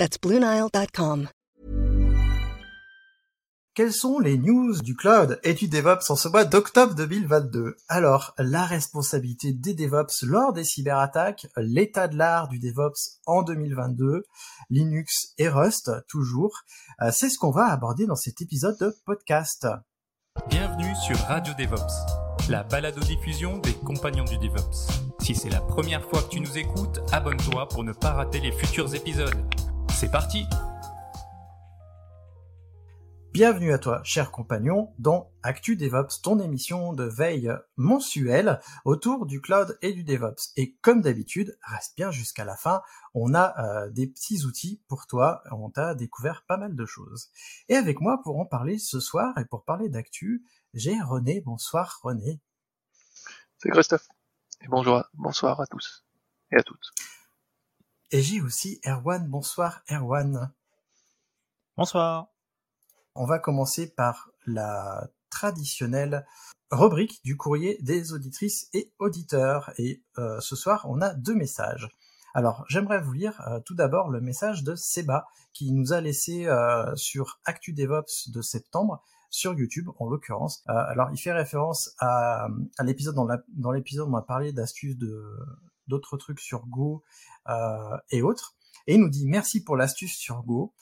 That's BlueNile.com. Quelles sont les news du cloud et du DevOps en ce mois d'octobre 2022 Alors, la responsabilité des DevOps lors des cyberattaques, l'état de l'art du DevOps en 2022, Linux et Rust toujours, euh, c'est ce qu'on va aborder dans cet épisode de podcast. Bienvenue sur Radio DevOps, la balado-diffusion des compagnons du DevOps. Si c'est la première fois que tu nous écoutes, abonne-toi pour ne pas rater les futurs épisodes. C'est parti Bienvenue à toi, cher compagnon, dans Actu DevOps, ton émission de veille mensuelle autour du cloud et du DevOps. Et comme d'habitude, reste bien jusqu'à la fin, on a euh, des petits outils pour toi, on t'a découvert pas mal de choses. Et avec moi pour en parler ce soir et pour parler d'actu, j'ai René. Bonsoir René. C'est Christophe. Et bonjour, bonsoir à tous et à toutes. Et j'ai aussi Erwan. Bonsoir Erwan. Bonsoir. On va commencer par la traditionnelle rubrique du courrier des auditrices et auditeurs. Et euh, ce soir, on a deux messages. Alors, j'aimerais vous lire euh, tout d'abord le message de Seba qui nous a laissé euh, sur Actu DevOps de septembre sur YouTube en l'occurrence. alors, il fait référence à, l'épisode dans l'épisode où on a parlé d'astuces de d'autres trucs sur Go et autres. Et il nous dit merci pour l'astuce sur Go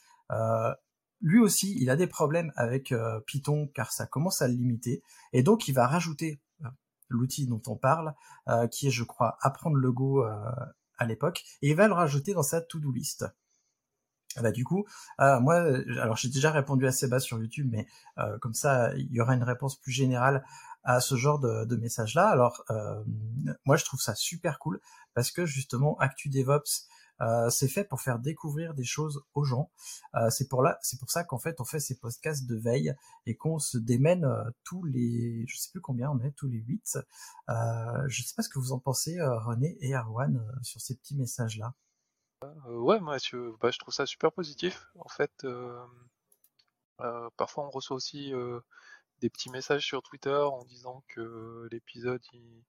lui aussi, il a des problèmes avec euh, Python car ça commence à le limiter, et donc il va rajouter euh, l'outil dont on parle, euh, qui est, je crois, apprendre le Go à l'époque, et il va le rajouter dans sa to-do list. Bah du coup, moi, alors j'ai déjà répondu à Sébastien sur YouTube, mais comme ça, il y aura une réponse plus générale à ce genre de, message-là. Alors, moi, je trouve ça super cool parce que justement, Actu DevOps euh, c'est fait pour faire découvrir des choses aux gens. Euh, c'est pour là, c'est pour ça qu'en fait on fait ces podcasts de veille et qu'on se démène euh, tous les, je sais plus combien on est, tous les huit. je sais pas ce que vous en pensez, René et Arwan, sur ces petits messages là. ouais, moi bah, je trouve ça super positif. En fait, parfois on reçoit aussi des petits messages sur Twitter en disant que l'épisode, il,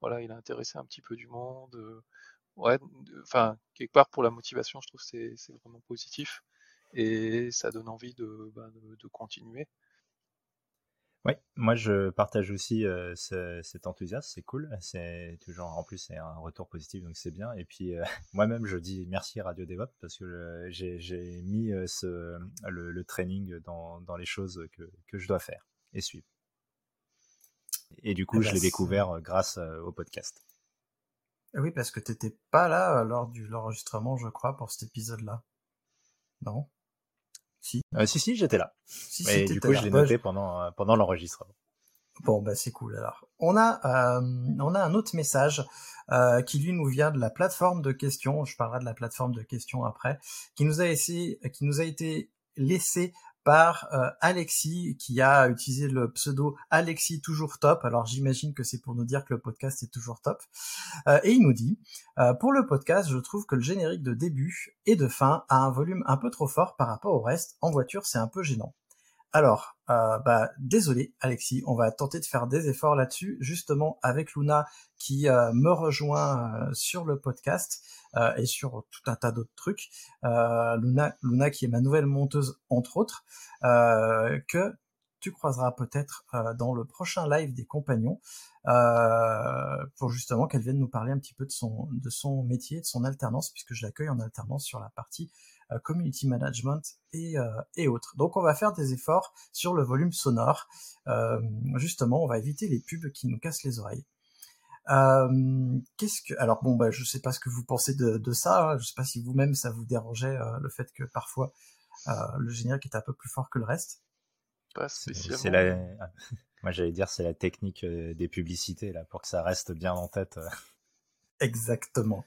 voilà, il a intéressé un petit peu du monde ouais, enfin, quelque part pour la motivation, je trouve que c'est vraiment positif et ça donne envie de, bah, de, continuer. Oui, moi je partage aussi euh, cet enthousiasme, c'est cool. C'est toujours, en plus, c'est un retour positif, donc c'est bien. Et puis euh, moi-même, je dis merci Radio DevOps parce que j'ai mis euh, ce, le, training dans, dans, les choses que, que, je dois faire et suivre. Et du coup, eh je ben, l'ai découvert grâce au podcast. Oui, parce que t'étais pas là euh, lors de l'enregistrement, je crois, pour cet épisode-là. Non? Si euh, Si, si, j'étais là. Si, Et du coup, je l'ai noté pendant, euh, pendant l'enregistrement. Bon, bah c'est cool alors. On a, on a un autre message qui lui nous vient de la plateforme de questions. Je parlerai de la plateforme de questions après, qui nous a essayé, qui nous a été laissé par euh, Alexis qui a utilisé le pseudo Alexis toujours top. Alors j'imagine que c'est pour nous dire que le podcast est toujours top. Euh, et il nous dit euh, pour le podcast, je trouve que le générique de début et de fin a un volume un peu trop fort par rapport au reste. En voiture, c'est un peu gênant. Alors, euh, bah, désolé Alexis, on va tenter de faire des efforts là-dessus, justement avec Luna qui euh, me rejoint euh, sur le podcast et sur tout un tas d'autres trucs. Luna, Luna qui est ma nouvelle monteuse entre autres, que tu croiseras peut-être dans le prochain live des compagnons pour justement qu'elle vienne nous parler un petit peu de son de son métier, de son alternance, puisque je l'accueille en alternance sur la partie community management et, euh, et autres. Donc on va faire des efforts sur le volume sonore. Euh, justement, on va éviter les pubs qui nous cassent les oreilles. Euh, qu'est-ce que alors bon bah je sais pas ce que vous pensez de, de ça hein. je sais pas si vous-même ça vous dérangeait le fait que parfois euh, le générique est un peu plus fort que le reste pas spécialement c'est la moi j'allais dire c'est la technique des publicités là pour que ça reste bien en tête exactement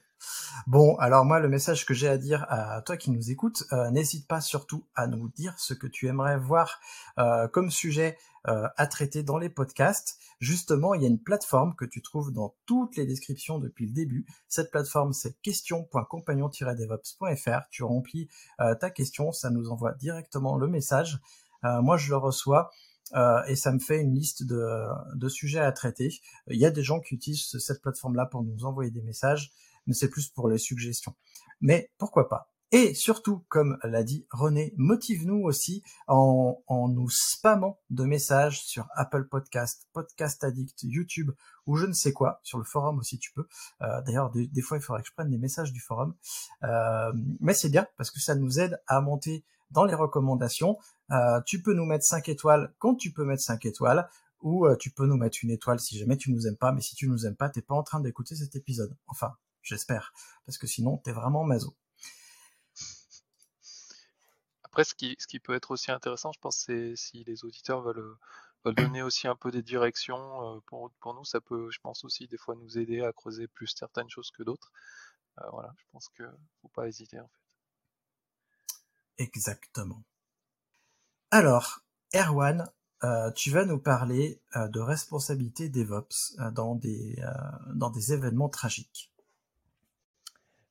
Bon, alors moi, le message que j'ai à dire à toi qui nous écoutes, euh, n'hésite pas surtout à nous dire ce que tu aimerais voir euh, comme sujet euh, à traiter dans les podcasts. Justement, il y a une plateforme que tu trouves dans toutes les descriptions depuis le début. Cette plateforme, c'est question.compagnon-devops.fr. Tu remplis ta question, ça nous envoie directement le message. moi, je le reçois. et ça me fait une liste de, de, sujets à traiter. Il y a des gens qui utilisent cette plateforme-là pour nous envoyer des messages mais c'est plus pour les suggestions. Mais pourquoi pas? Et surtout, comme l'a dit René, motive-nous aussi en, nous spammant de messages sur Apple Podcast, Podcast Addict, YouTube ou je ne sais quoi, sur le forum aussi tu peux. Euh, D'ailleurs, des, fois, il faudrait que je prenne des messages du forum. Euh, mais c'est bien parce que ça nous aide à monter dans les recommandations. Euh, tu peux nous mettre 5 étoiles quand tu peux mettre 5 étoiles ou tu peux nous mettre une étoile si jamais tu nous aimes pas. Mais si tu nous aimes pas, t'es pas en train d'écouter cet épisode. Enfin, j'espère, parce que sinon t'es vraiment mazo. Après, ce qui, ce qui peut être aussi intéressant, je pense, c'est si les auditeurs veulent, veulent, donner aussi un peu des directions euh, pour, pour nous, ça peut, je pense aussi, des fois nous aider à creuser plus certaines choses que d'autres. Euh, voilà, je pense que faut pas hésiter en fait. Exactement. Alors, Erwan, euh, tu vas nous parler euh, de responsabilité DevOps dans, des, dans des événements tragiques.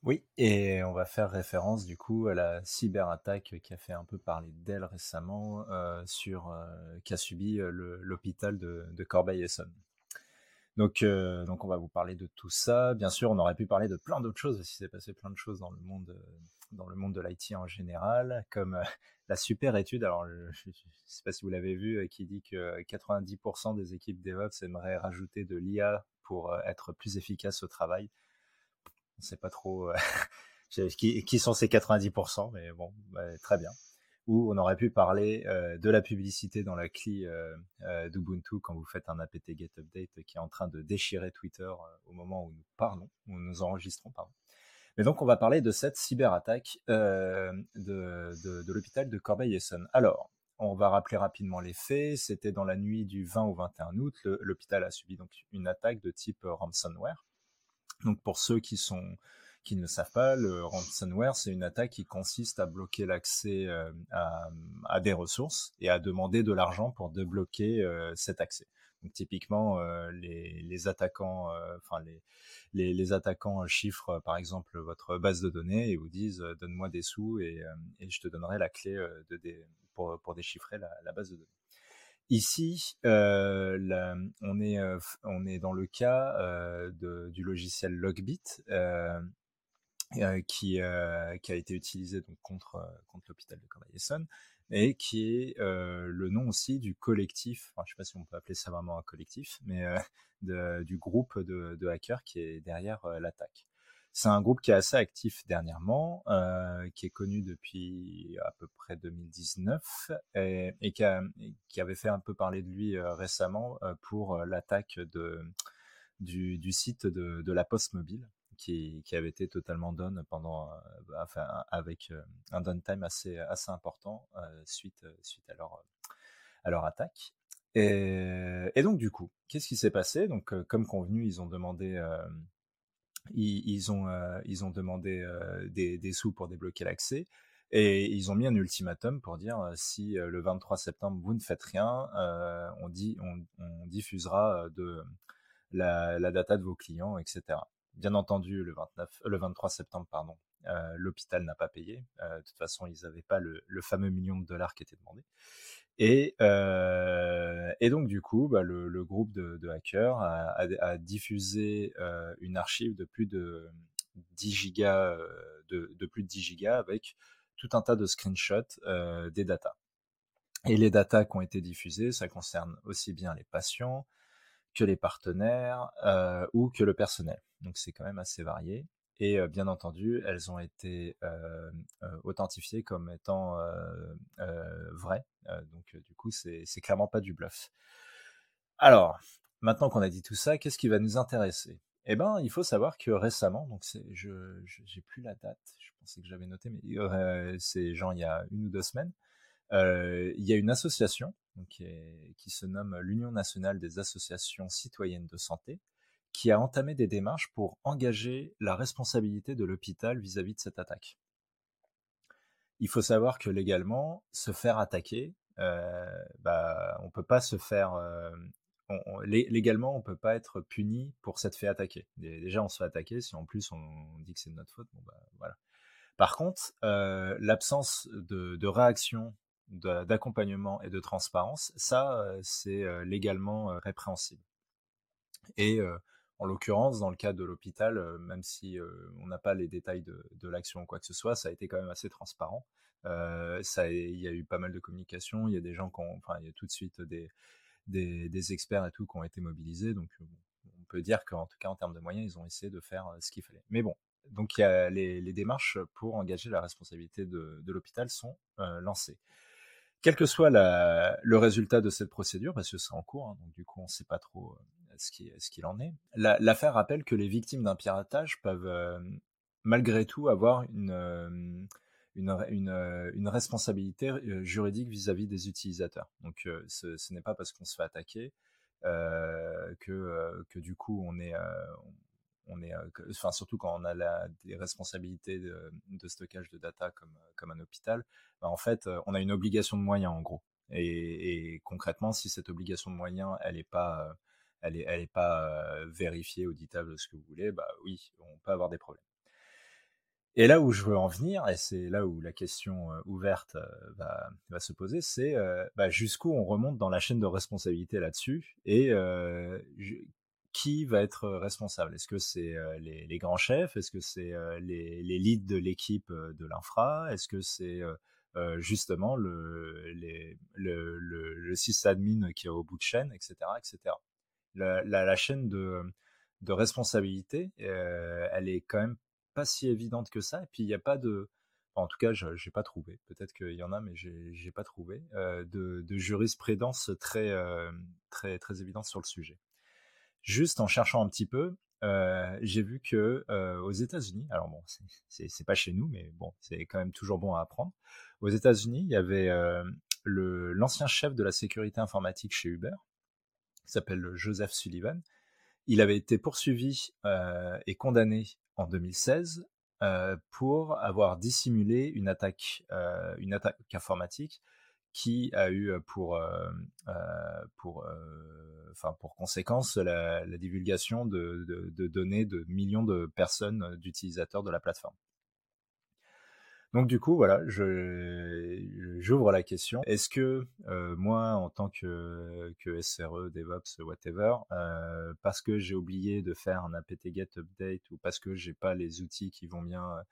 Oui, et on va faire référence du coup à la cyberattaque qui a fait un peu parler d'elle récemment euh, sur euh, qu'a subi l'hôpital de, Corbeil-Essonne. Donc, euh, donc on va vous parler de tout ça. Bien sûr, on aurait pu parler de plein d'autres choses, s'il s'est passé plein de choses dans le monde, dans le monde de l'IT en général, comme la super étude. Alors, je ne sais pas si vous l'avez vu, qui dit que 90% des équipes DevOps aimeraient rajouter de l'IA pour être plus efficaces au travail on sait pas trop euh, qui, sont ces 90%, mais bon, bah, très bien. Ou on aurait pu parler euh, de la publicité dans la clé euh, d'Ubuntu quand vous faites un apt get update qui est en train de déchirer Twitter au moment où nous parlons, où nous enregistrons, pardon. Mais donc on va parler de cette cyberattaque de, de, l'hôpital de Corbeil-Essonne. Alors, on va rappeler rapidement les faits. C'était dans la nuit du 20 au 21 août. L'hôpital a subi donc une attaque de type ransomware. Donc pour ceux qui sont qui ne savent pas, le ransomware, c'est une attaque qui consiste à bloquer l'accès euh, à, des ressources et à demander de l'argent pour débloquer euh, cet accès. Donc typiquement, euh, les, attaquants, enfin les, les, attaquants chiffrent par exemple votre base de données et vous disent donne-moi des sous et, je te donnerai la clé de, pour, pour déchiffrer la base de données. Ici, euh, on, est, euh, on est dans le cas euh, de, du logiciel Logbit qui, qui a été utilisé donc, contre, contre l'hôpital de Corbeil-Essonne et qui est le nom aussi du collectif, je ne sais pas si on peut appeler ça vraiment un collectif, mais de, du groupe de, hackers qui est derrière l'attaque. C'est un groupe qui est assez actif dernièrement, euh, qui est connu depuis à peu près 2019 et, qui, avait fait un peu parler de lui euh, récemment euh, pour l'attaque de, du, site de, la Poste Mobile. Qui, qui, avait été totalement down pendant, enfin, avec un downtime assez, assez important suite, suite à leur, à leur attaque. Et, et, donc du coup, qu'est-ce qui s'est passé? Donc comme convenu, ils ont demandé ils, ont, euh, ils ont demandé euh, des, sous pour débloquer l'accès. Et ils ont mis un ultimatum pour dire euh, si le 23 septembre vous ne faites rien, on, diffusera la, data de vos clients, etc. Bien entendu, le 29, le 23 septembre, l'hôpital n'a pas payé. de toute façon, ils n'avaient pas le, fameux million de dollars qui était demandé. Et, euh, et donc du coup, bah, le, le, groupe de, de hackers a, a, a diffusé euh, une archive de plus de 10 gigas, euh, de, de, plus de 10 gigas avec tout un tas de screenshots euh, des datas. Et les datas qui ont été diffusées, ça concerne aussi bien les patients que les partenaires euh, ou que le personnel. Donc c'est quand même assez varié et bien entendu, elles ont été authentifiées comme étant vraies. donc du coup, c'est clairement pas du bluff. Alors, maintenant qu'on a dit tout ça, qu'est-ce qui va nous intéresser? Eh ben, il faut savoir que récemment, donc je j'ai plus la date, je pensais que j'avais noté, mais c'est genre il y a une ou deux semaines, il y a une association qui se nomme l'Union nationale des associations citoyennes de santé, qui a entamé des démarches pour engager la responsabilité de l'hôpital vis-à-vis de cette attaque. Il faut savoir que légalement, se faire attaquer, euh, bah, on peut pas se faire légalement, on peut pas être puni pour s'être fait attaquer. Déjà, on se fait attaquer. Si en plus on dit que c'est de notre faute, bon bah voilà. Par contre, euh, l'absence de, réaction, d'accompagnement et de transparence, ça, euh, c'est euh, légalement répréhensible. Et en l'occurrence, dans le cas de l'hôpital, même si on n'a pas les détails de, l'action ou quoi que ce soit, ça a été quand même assez transparent. ça, il y a eu pas mal de communication. Il y a des gens qui ont, enfin, il y a tout de suite des, des, experts et tout qui ont été mobilisés. Donc, on peut dire qu'en tout cas, en termes de moyens, ils ont essayé de faire ce qu'il fallait. Mais bon, donc il y a les, démarches pour engager la responsabilité de, l'hôpital sont lancées. Quel que soit le résultat de cette procédure, parce que c'est en cours, hein, donc du coup on ne sait pas trop ce qu'il en est, l'affaire rappelle que les victimes d'un piratage peuvent malgré tout avoir une, une, responsabilité juridique vis-à-vis des utilisateurs. Donc ce, n'est pas parce qu'on se fait attaquer que, que, du coup on est, on est, enfin surtout quand on a des responsabilités de, stockage de data comme, comme un hôpital, bah, en fait, on a une obligation de moyens en gros. Et, concrètement, si cette obligation de moyens, elle n'est pas, elle est, elle est pas vérifiée, auditable, ce que vous voulez, bah oui, on peut avoir des problèmes. Et là où je veux en venir, et c'est là où la question ouverte va, se poser, c'est bah, jusqu'où on remonte dans la chaîne de responsabilité là-dessus, et qui va être responsable? Est-ce que c'est les, grands chefs? Est-ce que c'est les, leads de l'équipe de l'infra? Est-ce que c'est justement le, le, le, sysadmin qui est au bout de chaîne, etc. etc. La, chaîne de, responsabilité, elle est quand même pas si évidente que ça. Et puis il n'y a pas de, en tout cas, je n'ai pas trouvé. Peut-être qu'il y en a, mais j'ai pas trouvé de, de, jurisprudence très très très évidente sur le sujet. Juste en cherchant un petit peu, euh, j'ai vu que euh, aux États-Unis, alors bon, c'est pas chez nous, mais bon, c'est quand même toujours bon à apprendre. Aux États-Unis, il y avait euh, l'ancien chef de la sécurité informatique chez Uber, qui s'appelle Joseph Sullivan. Il avait été poursuivi et condamné en 2016 pour avoir dissimulé une attaque, une attaque informatique qui a eu pour conséquence la, divulgation de, données de millions de personnes, d'utilisateurs de la plateforme. Donc du coup, voilà, j'ouvre la question. Est-ce que moi, en tant que, SRE, DevOps, whatever, parce que j'ai oublié de faire un apt-get update ou parce que j'ai pas les outils qui vont bien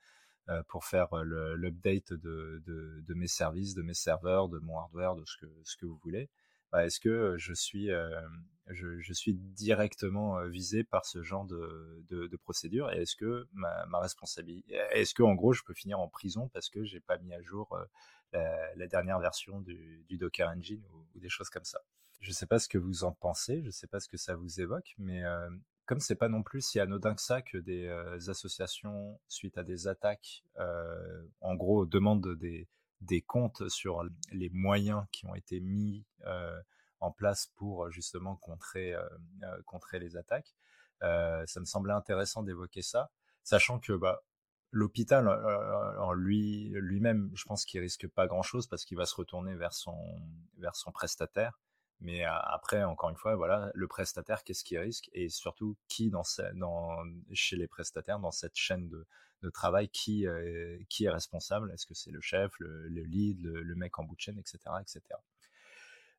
euh, pour faire euh, l'update de, de, mes services, de mes serveurs, de mon hardware, de ce que, ce que vous voulez, bah, est-ce que euh, je suis, je, suis directement visé par ce genre de, de, procédure et est-ce que ma, ma responsabilité, est-ce que en gros je peux finir en prison parce que j'ai pas mis à jour la, dernière version du, Docker Engine ou, des choses comme ça? Je ne sais pas ce que vous en pensez, je ne sais pas ce que ça vous évoque, mais comme c'est pas non plus si anodin que ça que des euh, associations, suite à des attaques, euh, en gros, demandent des, des, comptes sur les moyens qui ont été mis euh, en place pour justement contrer, contrer les attaques, ça me semblait intéressant d'évoquer ça, sachant que bah, l'hôpital en lui lui-même, je pense qu'il risque pas grand-chose parce qu'il va se retourner vers son vers son prestataire. Mais après, encore une fois, voilà, le prestataire, qu'est-ce qu'il risque? Et surtout qui dans, dans, chez les prestataires dans cette chaîne de, de travail, qui, qui est responsable Est-ce que c'est le chef, le, lead, le, mec en bout de chaîne, etc., etc.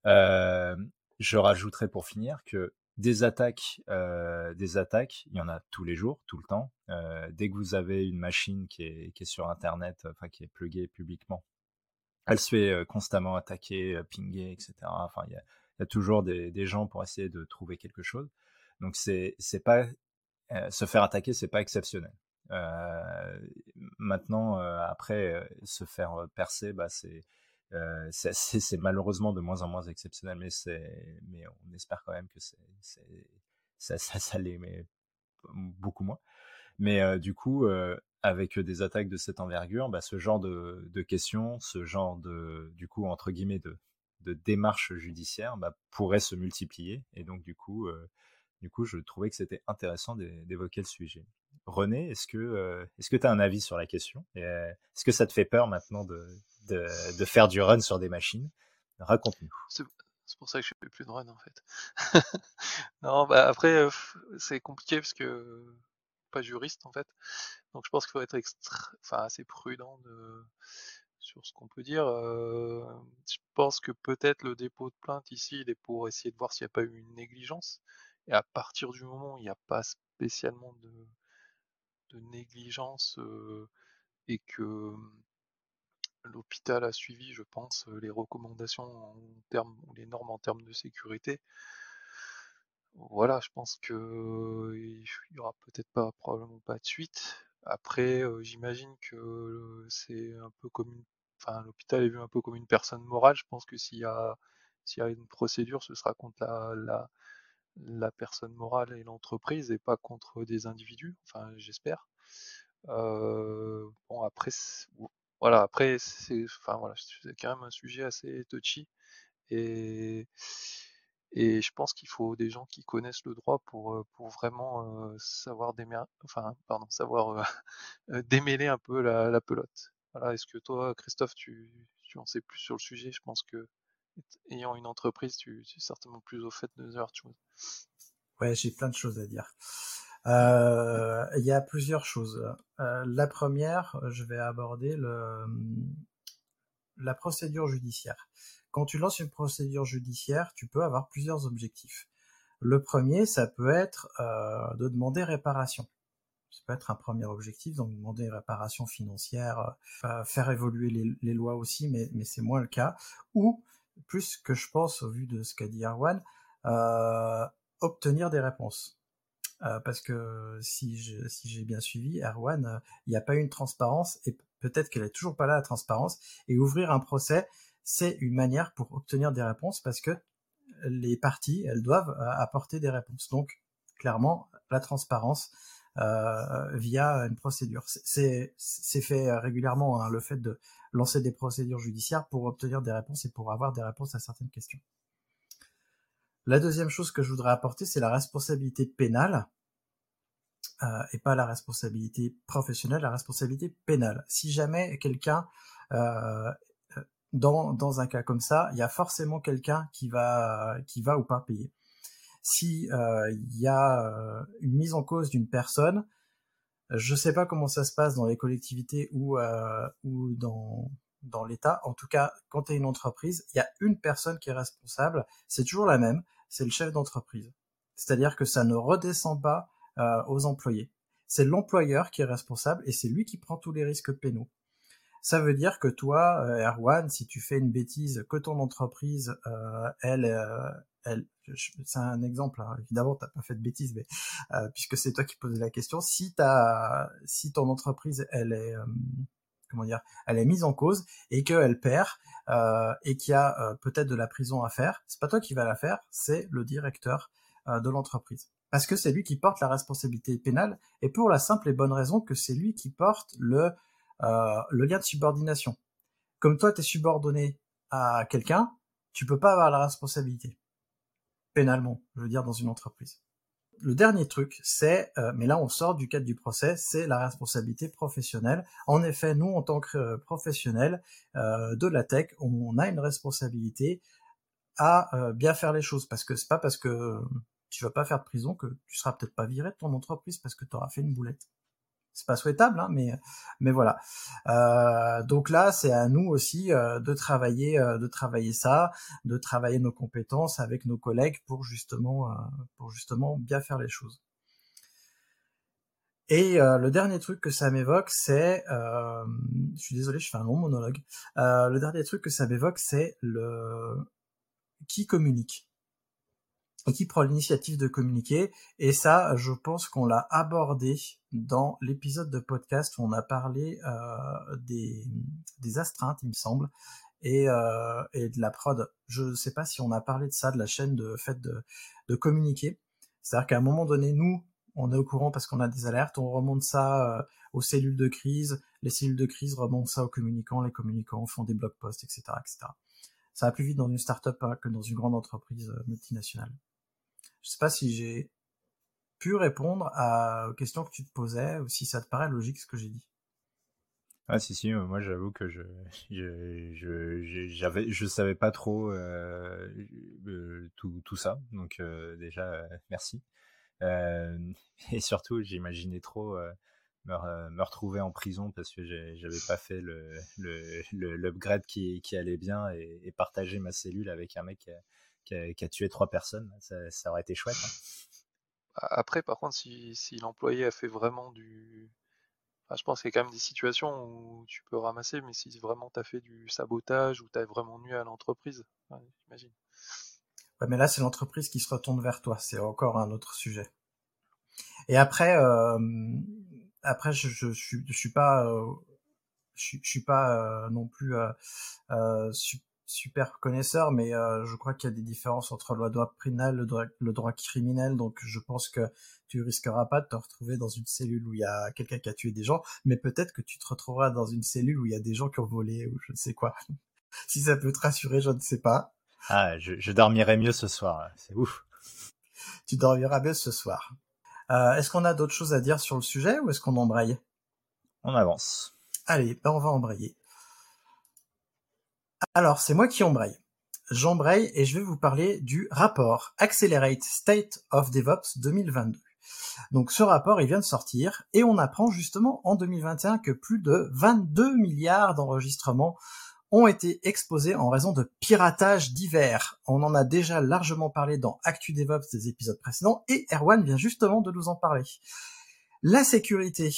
Euh, je rajouterai pour finir que des attaques, euh, des attaques, il y en a tous les jours, tout le temps. Euh, dès que vous avez une machine qui est, qui est sur Internet, enfin qui est pluguée publiquement, elle se fait constamment attaquer, pinguer, etc. Enfin, il y a toujours des, des, gens pour essayer de trouver quelque chose. Donc c'est pas euh, se faire attaquer, c'est pas exceptionnel. Euh, maintenant, euh, après euh, se faire percer, bah c'est malheureusement de moins en moins exceptionnel, mais on espère quand même que ça ça, ça l'est, beaucoup moins. Mais du coup, avec des attaques de cette envergure, bah, ce genre de, de questions, ce genre de, du coup, entre guillemets, de, de démarches judiciaires bah, pourraient se multiplier. Et donc, du coup, Du coup, je trouvais que c'était intéressant d'évoquer le sujet. René, est-ce que est-ce que tu as un avis sur la question? Est-ce que ça te fait peur maintenant de, de, faire du run sur des machines? Raconte-nous. C'est pour ça que je fais plus de run en fait. non, bah après c'est compliqué parce que pas juriste en fait. Donc je pense qu'il faut être enfin, assez prudent de... sur ce qu'on peut dire. je pense que peut-être le dépôt de plainte ici, il est pour essayer de voir s'il n'y a pas eu une négligence. Et à partir du moment où il n'y a pas spécialement de, négligence et que l'hôpital a suivi, je pense, les recommandations en termes, ou les normes en termes de sécurité. Voilà, je pense que il aura peut-être pas, probablement pas de suite. Après, j'imagine que c'est un peu comme une, enfin, l'hôpital est vu un peu comme une personne morale. Je pense que s'il y a, s'il y a une procédure, ce sera contre la, la, la personne morale et l'entreprise et pas contre des individus. Enfin, j'espère. bon, après, voilà, après, c'est, enfin, voilà, c'est quand même un sujet assez touchy. Et, je pense qu'il faut des gens qui connaissent le droit pour, pour vraiment savoir, enfin, pardon, savoir démêler un peu la, pelote. Voilà, est-ce que toi, Christophe, tu, tu en sais plus sur le sujet? Je pense que ayant une entreprise, tu, es certainement plus au fait de ce choses. Ouais, j'ai plein de choses à dire. Euh, il y a plusieurs choses. Euh, la première, je vais aborder le, la procédure judiciaire. Quand tu lances une procédure judiciaire, tu peux avoir plusieurs objectifs. Le premier, ça peut être euh, de demander réparation. Ça peut être un premier objectif, donc demander réparation financière, faire évoluer les, les, lois aussi, mais, mais c'est moins le cas. Ou, plus que je pense au vu de ce qu'a dit Arwan, obtenir des réponses. Euh, parce que si j'ai bien suivi, Erwan, euh, il n'y a pas eu une transparence et peut-être qu'elle est toujours pas là la transparence. Et ouvrir un procès, c'est une manière pour obtenir des réponses parce que les parties, elles doivent euh, apporter des réponses. Donc, clairement, la transparence via une procédure. C'est fait régulièrement hein, le fait de lancer des procédures judiciaires pour obtenir des réponses et pour avoir des réponses à certaines questions. La deuxième chose que je voudrais apporter, c'est la responsabilité pénale. Euh, et pas la responsabilité professionnelle, la responsabilité pénale. Si jamais quelqu'un, euh, dans, dans un cas comme ça, il y a forcément quelqu'un qui va, qui va ou pas payer. Si euh, il y a euh, une mise en cause d'une personne, je sais pas comment ça se passe dans les collectivités ou, euh, dans, l'État. En tout cas, quand tu es une entreprise, il y a une personne qui est responsable. C'est toujours la même c'est le chef d'entreprise. C'est-à-dire que ça ne redescend pas aux employés. C'est l'employeur qui est responsable et c'est lui qui prend tous les risques pénaux. Ça veut dire que toi, euh, Erwan, si tu fais une bêtise, que ton entreprise, euh, elle, elle, c'est un exemple. Hein, évidemment, t'as pas fait de bêtises, mais puisque c'est toi qui posais la question, si ta, si ton entreprise, elle est comment dire, elle est mise en cause et qu'elle perd euh, et qu'il y a euh, peut-être de la prison à faire, c'est pas toi qui vas la faire, c'est le directeur euh, de l'entreprise. Parce que c'est lui qui porte la responsabilité pénale et pour la simple et bonne raison que c'est lui qui porte le, le lien de subordination. Comme toi, tu es subordonné à quelqu'un, tu peux pas avoir la responsabilité pénalement, je veux dire, dans une entreprise le dernier truc, c'est, euh, mais là on sort du cadre du procès, c'est la responsabilité professionnelle. En effet, nous en tant que euh, professionnels euh, de la tech, on, a une responsabilité à bien faire les choses, parce que c'est pas parce que tu vas pas faire de prison que tu seras peut-être pas viré de ton entreprise parce que tu auras fait une boulette c'est pas souhaitable, hein, mais mais voilà. Euh, donc là, c'est à nous aussi euh, de travailler, euh, de travailler ça, de travailler nos compétences avec nos collègues pour justement pour justement bien faire les choses. Et le dernier truc que ça m'évoque, c'est, je suis désolé, je fais un long monologue. le dernier truc que ça m'évoque, c'est le qui communique qui prend l'initiative de communiquer. Et ça, je pense qu'on l'a abordé dans l'épisode de podcast où on a parlé euh, des, des astreintes, il me semble, et, euh, et de la prod. Je ne sais pas si on a parlé de ça, de la chaîne de fait de, de communiquer. C'est-à-dire qu'à un moment donné, nous, on est au courant parce qu'on a des alertes, on remonte ça euh, aux cellules de crise, les cellules de crise remontent ça aux communicants, les communicants font des blog posts, etc., etc. Ça va plus vite dans une startup up hein, que dans une grande entreprise euh, multinationale. Je sais pas si j'ai pu répondre à, aux questions que tu te posais ou si ça te paraît logique ce que j'ai dit. Ah si si, moi j'avoue que je je j'avais je savais pas trop euh, euh, tout tout ça, donc euh, déjà merci. et surtout j'imaginais trop me, me, retrouver en prison parce que j'avais pas fait le l'upgrade le, qui qui allait bien et, partager ma cellule avec un mec a, qui a, tué trois personnes, ça, ça aurait été chouette. Hein. Après par contre si si l'employé a fait vraiment du je pense qu'il y a quand même des situations où tu peux ramasser, mais si vraiment tu as fait du sabotage ou tu as vraiment nu à l'entreprise, j'imagine. Ouais, mais là, c'est l'entreprise qui se retourne vers toi. C'est encore un autre sujet. Et après, euh, après, je, je, je, je, suis pas, euh, je, je, suis pas euh, non plus euh, euh super connaisseur, mais euh, je crois qu'il y a des différences entre le droit pénal, le droit, le droit criminel, donc je pense que tu risqueras pas de te retrouver dans une cellule où il y a quelqu'un qui a tué des gens, mais peut-être que tu te retrouveras dans une cellule où il y a des gens qui ont volé ou je ne sais quoi. si ça peut te rassurer, je ne sais pas. Ah, je, je dormirai mieux ce soir, c'est ouf. tu dormiras mieux ce soir. Euh, est-ce qu'on a d'autres choses à dire sur le sujet ou est-ce qu'on embraye? On avance. Allez, ben on va embrayer. Alors, c'est moi qui embraye. J'embraye et je vais vous parler du rapport Accelerate State of DevOps 2022. Donc ce rapport, il vient de sortir et on apprend justement en 2021 que plus de 22 milliards d'enregistrements ont été exposés en raison de piratage divers. On en a déjà largement parlé dans Actu DevOps des épisodes précédents et Erwan vient justement de nous en parler. La sécurité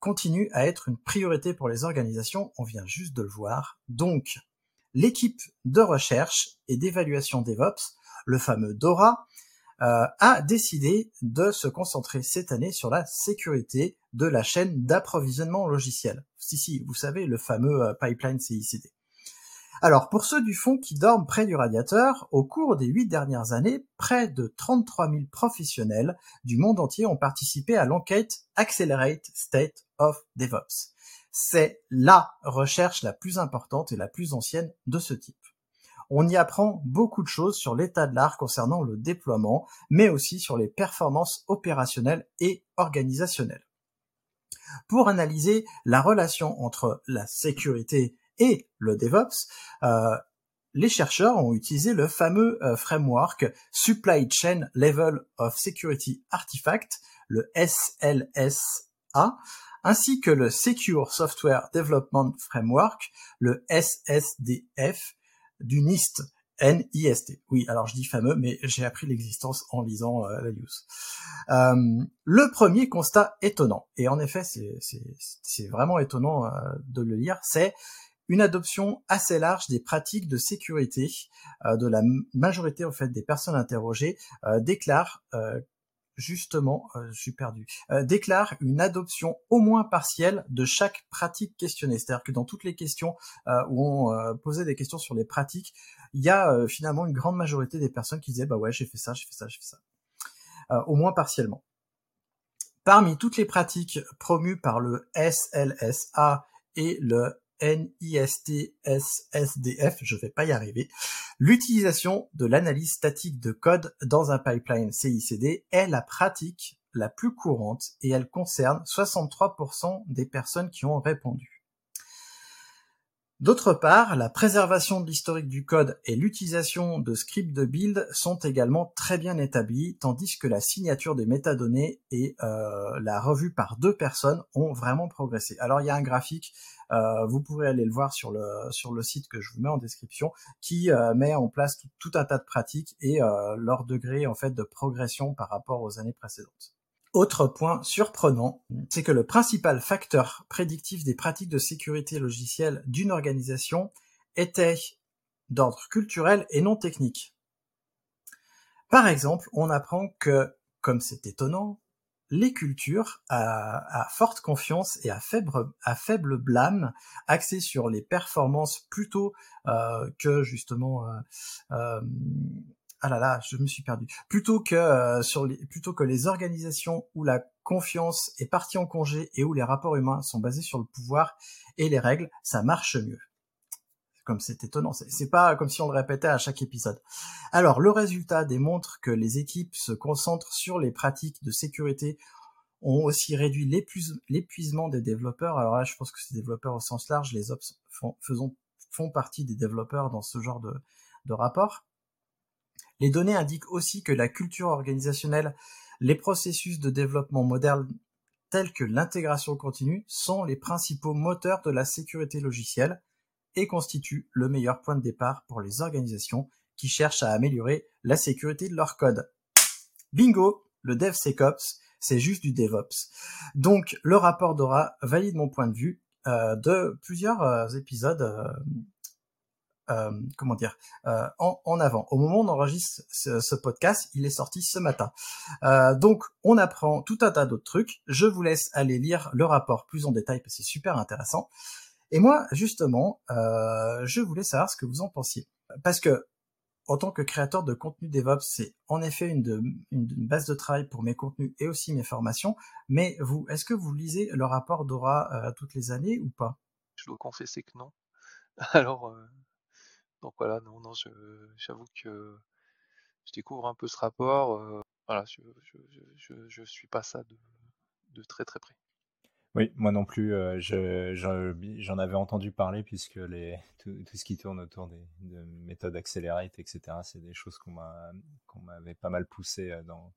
continue à être une priorité pour les organisations, on vient juste de le voir. Donc, l'équipe de recherche et d'évaluation DevOps, le fameux DORA, euh, a décidé de se concentrer cette année sur la sécurité de la chaîne d'approvisionnement logiciel. Si, si, vous savez, le fameux euh, pipeline CICD. Alors, pour ceux du fond qui dorment près du radiateur, au cours des huit dernières années, près de 33 000 professionnels du monde entier ont participé à l'enquête Accelerate State of DevOps c'est la recherche la plus importante et la plus ancienne de ce type. On y apprend beaucoup de choses sur l'état de l'art concernant le déploiement, mais aussi sur les performances opérationnelles et organisationnelles. Pour analyser la relation entre la sécurité et le DevOps, euh, les chercheurs ont utilisé le fameux euh, framework Supply Chain Level of Security Artifact, le SLSA, ainsi que le Secure Software Development Framework, le SSDF, du NIST, NIST. Oui, alors je dis fameux, mais j'ai appris l'existence en lisant euh, la news. Euh, le premier constat étonnant, et en effet c'est vraiment étonnant euh, de le lire, c'est une adoption assez large des pratiques de sécurité de la majorité en fait des personnes interrogées déclarent justement, euh, je suis perdu, euh, déclare une adoption au moins partielle de chaque pratique questionnée. C'est-à-dire que dans toutes les questions euh, où on posait des questions sur les pratiques, il y a finalement une grande majorité des personnes qui disaient bah ouais j'ai fait ça, j'ai fait ça, j'ai fait ça, au moins partiellement. Parmi toutes les pratiques promues par le SLSA et le NIST-SSDF, je vais pas y arriver, l'utilisation de l'analyse statique de code dans un pipeline CICD est la pratique la plus courante et elle concerne 63% des personnes qui ont répondu. D'autre part, la préservation de l'historique du code et l'utilisation de scripts de build sont également très bien établis, tandis que la signature des métadonnées et euh, la revue par deux personnes ont vraiment progressé. Alors il y a un graphique, vous pourrez aller le voir sur le sur le site que je vous mets en description, qui euh, met en place tout, un tas de pratiques et leur degré en fait de progression par rapport aux années précédentes. Autre point surprenant, c'est que le principal facteur prédictif des pratiques de sécurité logicielle d'une organisation était d'ordre culturel et non technique. Par exemple, on apprend que, comme c'est étonnant, les cultures à, forte confiance et à faible, blâme, axées sur les performances plutôt euh, que justement euh, euh, ah là là, je me suis perdu. Plutôt que euh, sur les, plutôt que les organisations où la confiance est partie en congé et où les rapports humains sont basés sur le pouvoir et les règles, ça marche mieux. Comme c'est étonnant. C'est pas comme si on le répétait à chaque épisode. Alors, le résultat démontre que les équipes se concentrent sur les pratiques de sécurité ont aussi réduit l'épuisement des développeurs. Alors là, je pense que ces développeurs au sens large, les ops font, partie des développeurs dans ce genre de, de rapport. Les données indiquent aussi que la culture organisationnelle, les processus de développement moderne tels que l'intégration continue sont les principaux moteurs de la sécurité logicielle et constituent le meilleur point de départ pour les organisations qui cherchent à améliorer la sécurité de leur code. Bingo, le DevSecOps c'est juste du DevOps. Donc le rapport Dora valide mon point de vue euh, de plusieurs euh, épisodes. Euh, comment dire en, avant. Au moment où on enregistre ce, podcast, il est sorti ce matin. donc on apprend tout un tas d'autres trucs. Je vous laisse aller lire le rapport plus en détail parce que c'est super intéressant. Et moi, justement, je voulais savoir ce que vous en pensiez. Parce que en tant que créateur de contenu DevOps, c'est en effet une, base de travail pour mes contenus et aussi mes formations. Mais vous, est-ce que vous lisez le rapport Dora euh, toutes les années ou pas? Je dois confesser que non. Alors, euh, donc voilà, non, non, j'avoue que je découvre un peu ce rapport. Euh, voilà, je, je, suis pas ça de très très près. Oui, moi non plus, euh, j'en avais entendu parler puisque les, tout, ce qui tourne autour des de méthodes Accelerate, etc., c'est des choses qu'on m'avait pas mal poussé euh, dans,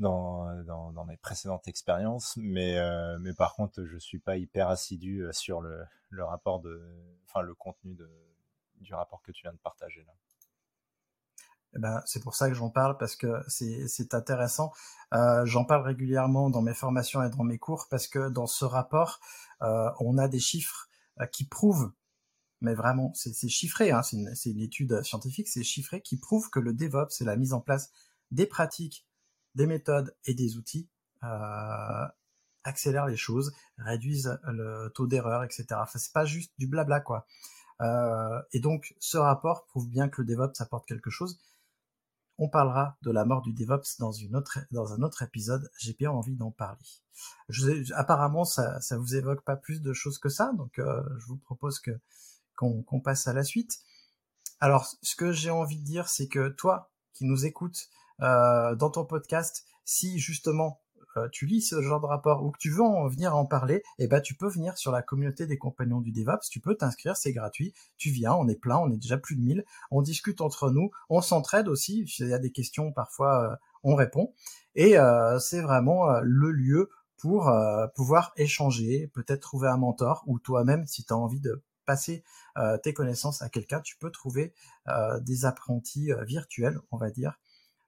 dans, dans, mes précédentes expériences. Mais, euh, mais par contre, je suis pas hyper assidu sur le, le rapport de, enfin, le contenu de, du rapport que tu viens de partager là. Eh ben, c'est pour ça que j'en parle parce que c'est intéressant. Euh, j'en parle régulièrement dans mes formations et dans mes cours parce que dans ce rapport, euh, on a des chiffres euh, qui prouvent, mais vraiment, c'est chiffré, hein, c'est une, étude scientifique, c'est chiffré, qui prouve que le DevOps, c'est la mise en place des pratiques, des méthodes et des outils accélère les choses, réduisent le taux d'erreur, etc. Enfin, c'est pas juste du blabla, quoi. et donc, ce rapport prouve bien que le DevOps apporte quelque chose. On parlera de la mort du DevOps dans, un autre épisode. J'ai bien envie d'en parler. Apparemment, ça, ça vous évoque pas plus de choses que ça, donc euh, je vous propose qu'on passe à la suite. Alors, ce que j'ai envie de dire, c'est que toi, qui nous écoutes euh, dans ton podcast, si justement euh, tu lis ce genre de rapport ou que tu veux en venir en parler, eh ben tu peux venir sur la communauté des compagnons du DevOps, tu peux t'inscrire, c'est gratuit, tu viens, on est plein, on est déjà plus de 1000, on discute entre nous, on s'entraide aussi, s'il y a des questions parfois euh, on répond. Et euh, c'est vraiment le lieu pour pouvoir échanger, peut-être trouver un mentor ou toi-même si tu as envie de passer tes connaissances à quelqu'un, tu peux trouver des apprentis virtuels, on va dire,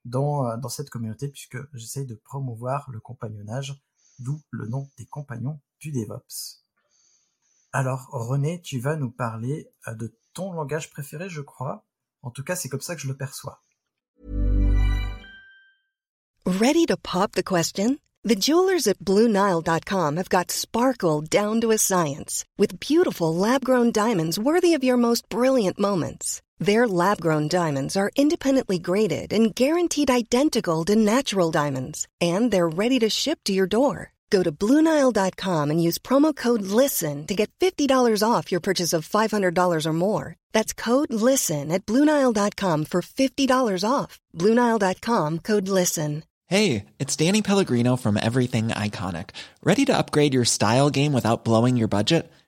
dans, euh, dans cette communauté puisque j'essaye de promouvoir le compagnonnage, d'où le nom des compagnons du DevOps. Alors René, tu vas nous parler euh, de ton langage préféré, je crois. En tout cas, c'est comme ça que je le perçois. Ready to pop the question? The jewelers at BlueNile.com have got sparkle down to a science with beautiful lab-grown diamonds worthy of your most brilliant moments. Their lab grown diamonds are independently graded and guaranteed identical to natural diamonds, and they're ready to ship to your door. Go to Bluenile.com and use promo code LISTEN to get $50 off your purchase of $500 or more. That's code LISTEN at Bluenile.com for $50 off. Bluenile.com code LISTEN. Hey, it's Danny Pellegrino from Everything Iconic. Ready to upgrade your style game without blowing your budget?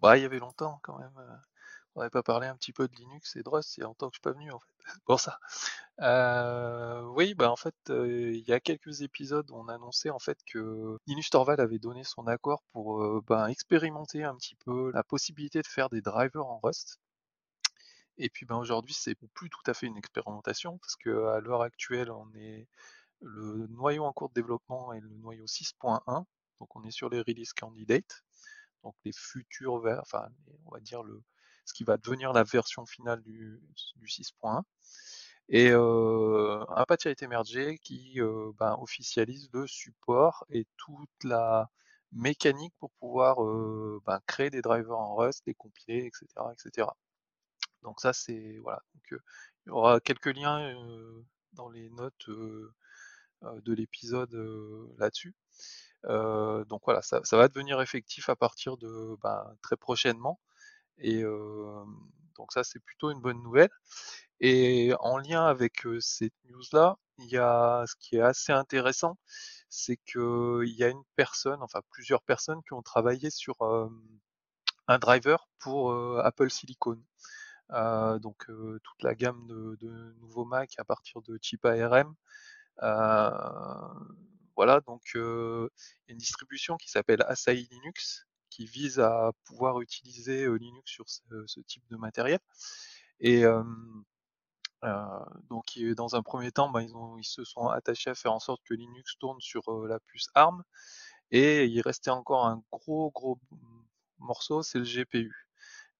Bah, il y avait longtemps quand même. Euh, on n'avait pas parlé un petit peu de Linux et de Rust, il y a longtemps que je suis pas venu en fait. Pour ça. Euh, oui, bah en fait, euh, il y a quelques épisodes, on annonçait en fait que Linus Torvald avait donné son accord pour ben, expérimenter un petit peu la possibilité de faire des drivers en Rust. Et puis ben, aujourd'hui, c'est plus tout à fait une expérimentation parce que à l'heure actuelle, on est le noyau en cours de développement est le noyau 6.1, donc on est sur les release candidates donc les futurs, enfin, on va dire le, ce qui va devenir la version finale du, du 6.1. Et euh, un patch a été mergé qui euh, ben, officialise le support et toute la mécanique pour pouvoir euh, ben, créer des drivers en Rust, les compiler, etc., etc. Donc ça c'est voilà. Donc, euh, il y aura quelques liens dans les notes de l'épisode là-dessus. Donc voilà, ça, va devenir effectif à partir de ben, très prochainement. Et donc ça c'est plutôt une bonne nouvelle. Et en lien avec cette news-là, il y a ce qui est assez intéressant, c'est qu'il y a une personne, enfin plusieurs personnes qui ont travaillé sur un driver pour Apple Silicon. Euh, donc toute la gamme de, de nouveaux Mac à partir de chip ARM. Voilà, donc une distribution qui s'appelle Asahi Linux qui vise à pouvoir utiliser Linux sur ce, type de matériel. Et donc dans un premier temps, bah, ils, se sont attachés à faire en sorte que Linux tourne sur la puce ARM. Et il restait encore un gros gros morceau, c'est le GPU.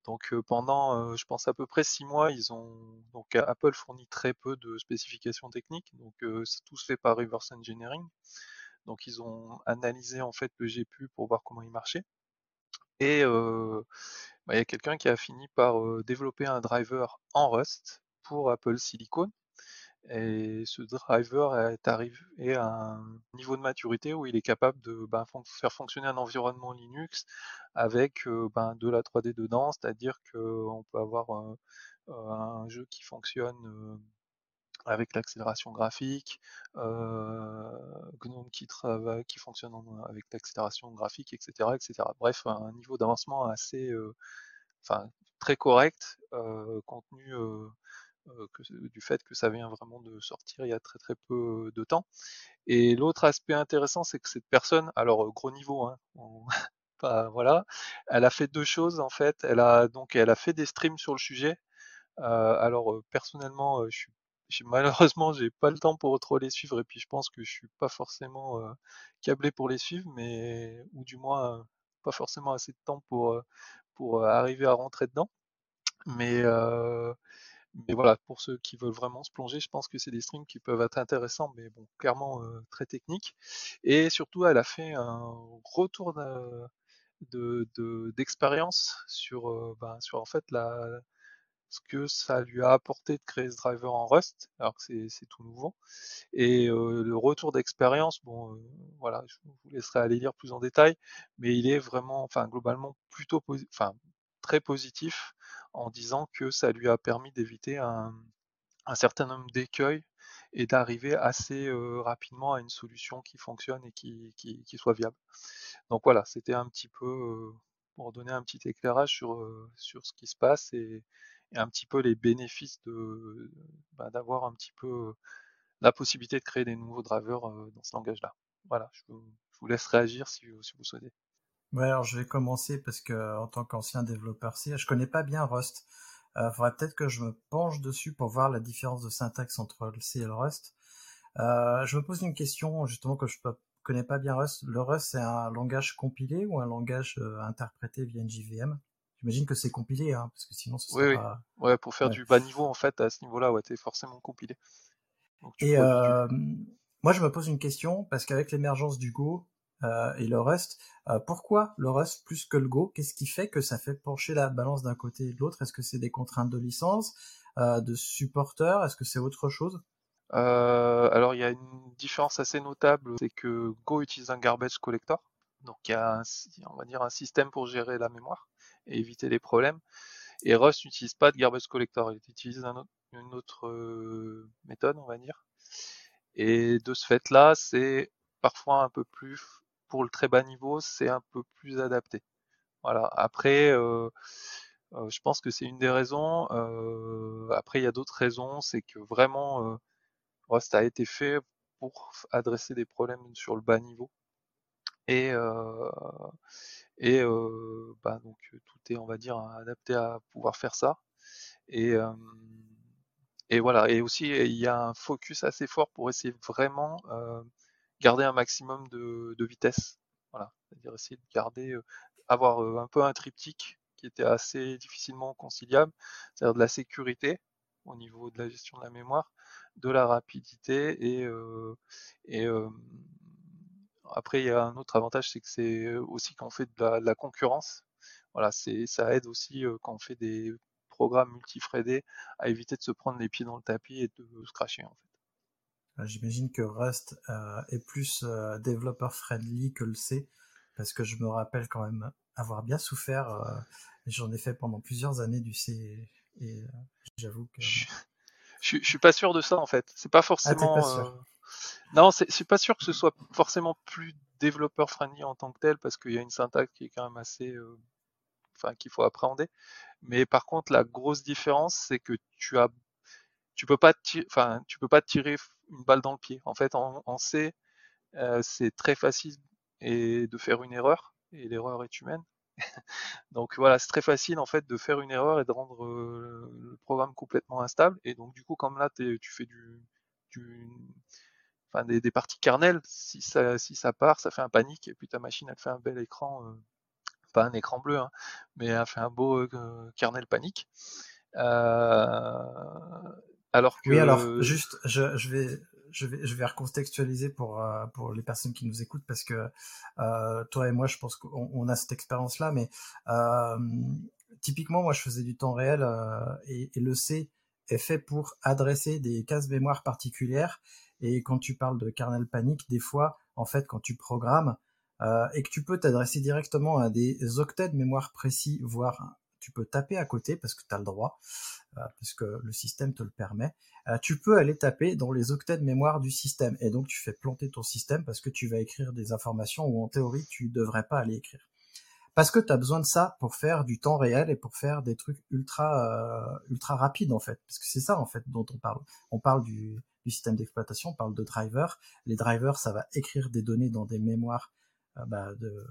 Donc euh, pendant, euh, je pense à peu près six mois, ils ont donc euh, Apple fournit très peu de spécifications techniques, donc euh, tout se fait par reverse engineering. Donc ils ont analysé en fait le GPU pour voir comment il marchait. Et euh, bah, il y a quelqu'un qui a fini par euh, développer un driver en Rust pour Apple Silicon. Et ce driver est arrivé à un niveau de maturité où il est capable de ben, faire fonctionner un environnement Linux avec ben, de la 3D dedans, c'est-à-dire qu'on peut avoir un, jeu qui fonctionne avec l'accélération graphique, GNOME qui travaille, qui fonctionne avec l'accélération graphique, etc., etc. Bref, un niveau d'avancement assez, enfin, très correct, euh, euh, euh, que, du fait que ça vient vraiment de sortir il y a très très peu de temps. Et l'autre aspect intéressant, c'est que cette personne, alors euh, gros niveau, hein, pas- voilà, elle a fait deux choses en fait. Elle a donc elle a fait des streams sur le sujet. Euh, alors euh, personnellement, euh, je suis malheureusement, j'ai pas le temps pour trop les suivre et puis je pense que je suis pas forcément euh, câblé pour les suivre, mais ou du moins euh, pas forcément assez de temps pour euh, pour euh, arriver à rentrer dedans. Mais euh, mais voilà, pour ceux qui veulent vraiment se plonger, je pense que c'est des streams qui peuvent être intéressants, mais bon, clairement euh, très techniques. Et surtout, elle a fait un retour de- de- de- d'expérience sur, euh, ben, sur en fait la, ce que ça lui a apporté de créer ce driver en Rust, alors que c'est tout nouveau. Et euh, le retour d'expérience, bon, euh, voilà, je vous laisserai aller lire plus en détail, mais il est vraiment, enfin, globalement plutôt, enfin, très positif en disant que ça lui a permis d'éviter un, certain nombre d'écueils et d'arriver assez euh, rapidement à une solution qui fonctionne et qui, soit viable. Donc voilà, c'était un petit peu euh, pour donner un petit éclairage sur, euh, ce qui se passe et, un petit peu les bénéfices bah, d'avoir un petit peu la possibilité de créer des nouveaux drivers dans ce langage-là. Voilà, je vous, laisse réagir si vous souhaitez. Ouais, alors je vais commencer parce que en tant qu'ancien développeur C, je connais pas bien Rust. Euh, faudrait peut-être que je me penche dessus pour voir la différence de syntaxe entre le C et le Rust. Euh, je me pose une question justement que je ne connais pas bien Rust. Le Rust c'est un langage compilé ou un langage euh, interprété via une JVM J'imagine que c'est compilé, hein, parce que sinon ce Oui, serait oui. pas. Ouais, pour faire Ouais. du bas niveau, en fait, à ce niveau-là, ouais, t'es forcément compilé. Donc, Et euh, moi, je me pose une question parce qu'avec l'émergence du Go euh, et le Rust, euh, pourquoi le Rust plus que le Go? Qu'est-ce qui fait que ça fait pencher la balance d'un côté et de l'autre? Est-ce que c'est des contraintes de licence, euh, de supporters Est-ce que c'est autre chose? Alors, il y a une différence assez notable, c'est que Go utilise un garbage collector. Donc, il y a un, on va dire un système pour gérer la mémoire et éviter les problèmes. Et Rust n'utilise pas de garbage collector, il utilise une autre méthode, on va dire. Et de ce fait-là, c'est parfois un peu plus, pour le très bas niveau, c'est un peu plus adapté. Voilà. Après, euh, euh, je pense que c'est une des raisons. Euh, après, il y a d'autres raisons, c'est que vraiment, euh, Rust a été fait pour adresser des problèmes sur le bas niveau. Et, et bah, donc tout est, on va dire, adapté à pouvoir faire ça. Et, et voilà. Et aussi, il y a un focus assez fort pour essayer vraiment euh, garder un maximum de, de vitesse. Voilà. C'est-à-dire essayer de garder, euh, avoir euh, un peu un triptyque qui étaient assez difficilement conciliables, c'est-à-dire de la sécurité au niveau de la gestion de la mémoire, de la rapidité et, euh, et euh, après il y a un autre avantage, c'est que c'est aussi quand on fait de la, concurrence. Voilà, c'est ça aide aussi quand on fait des programmes multifrédés à éviter de se prendre les pieds dans le tapis et de se cracher en fait. Euh, j'imagine que Rust euh, est plus euh, développeur friendly que le C, parce que je me rappelle quand même avoir bien souffert. J'en ai fait pendant plusieurs années du C, et j'avoue que. Je, je, suis pas sûr de ça en fait. C'est pas ah, forcément. pas sûr. Non, je suis pas sûr que ce soit forcément plus développeur friendly en tant que tel, parce qu'il y a une syntaxe qui est quand même assez, enfin, qu'il faut appréhender. Mais par contre, la grosse différence, c'est que tu as tu peux pas enfin tu peux pas tirer une balle dans le pied. En fait, en, C, euh, c'est très facile et de faire une erreur et l'erreur est humaine. donc voilà, c'est très facile en fait de faire une erreur et de rendre euh, le programme complètement instable. Et donc du coup, comme là, tu fais du, enfin des, parties kernel, si ça, si ça part, ça fait un panique et puis ta machine elle fait un bel écran, euh, pas un écran bleu, hein, mais elle fait un beau kernel panique. Alors que... Oui, alors juste, je, je, vais, je vais, je vais recontextualiser pour euh, pour les personnes qui nous écoutent parce que euh, toi et moi, je pense qu'on on a cette expérience-là, mais euh, typiquement, moi, je faisais du temps réel euh, et, et, le C est fait pour adresser des cases mémoire particulières. Et quand tu parles de kernel panique, des fois, en fait, quand tu programmes euh, et que tu peux t'adresser directement à des octets de mémoire précis, voire tu peux taper à côté parce que tu as le droit, euh, parce que le système te le permet. Euh, tu peux aller taper dans les octets de mémoire du système et donc tu fais planter ton système parce que tu vas écrire des informations où en théorie tu devrais pas aller écrire. Parce que tu as besoin de ça pour faire du temps réel et pour faire des trucs ultra euh, ultra rapides en fait. Parce que c'est ça en fait dont on parle. On parle du, du système d'exploitation, on parle de drivers. Les drivers, ça va écrire des données dans des mémoires bah, de,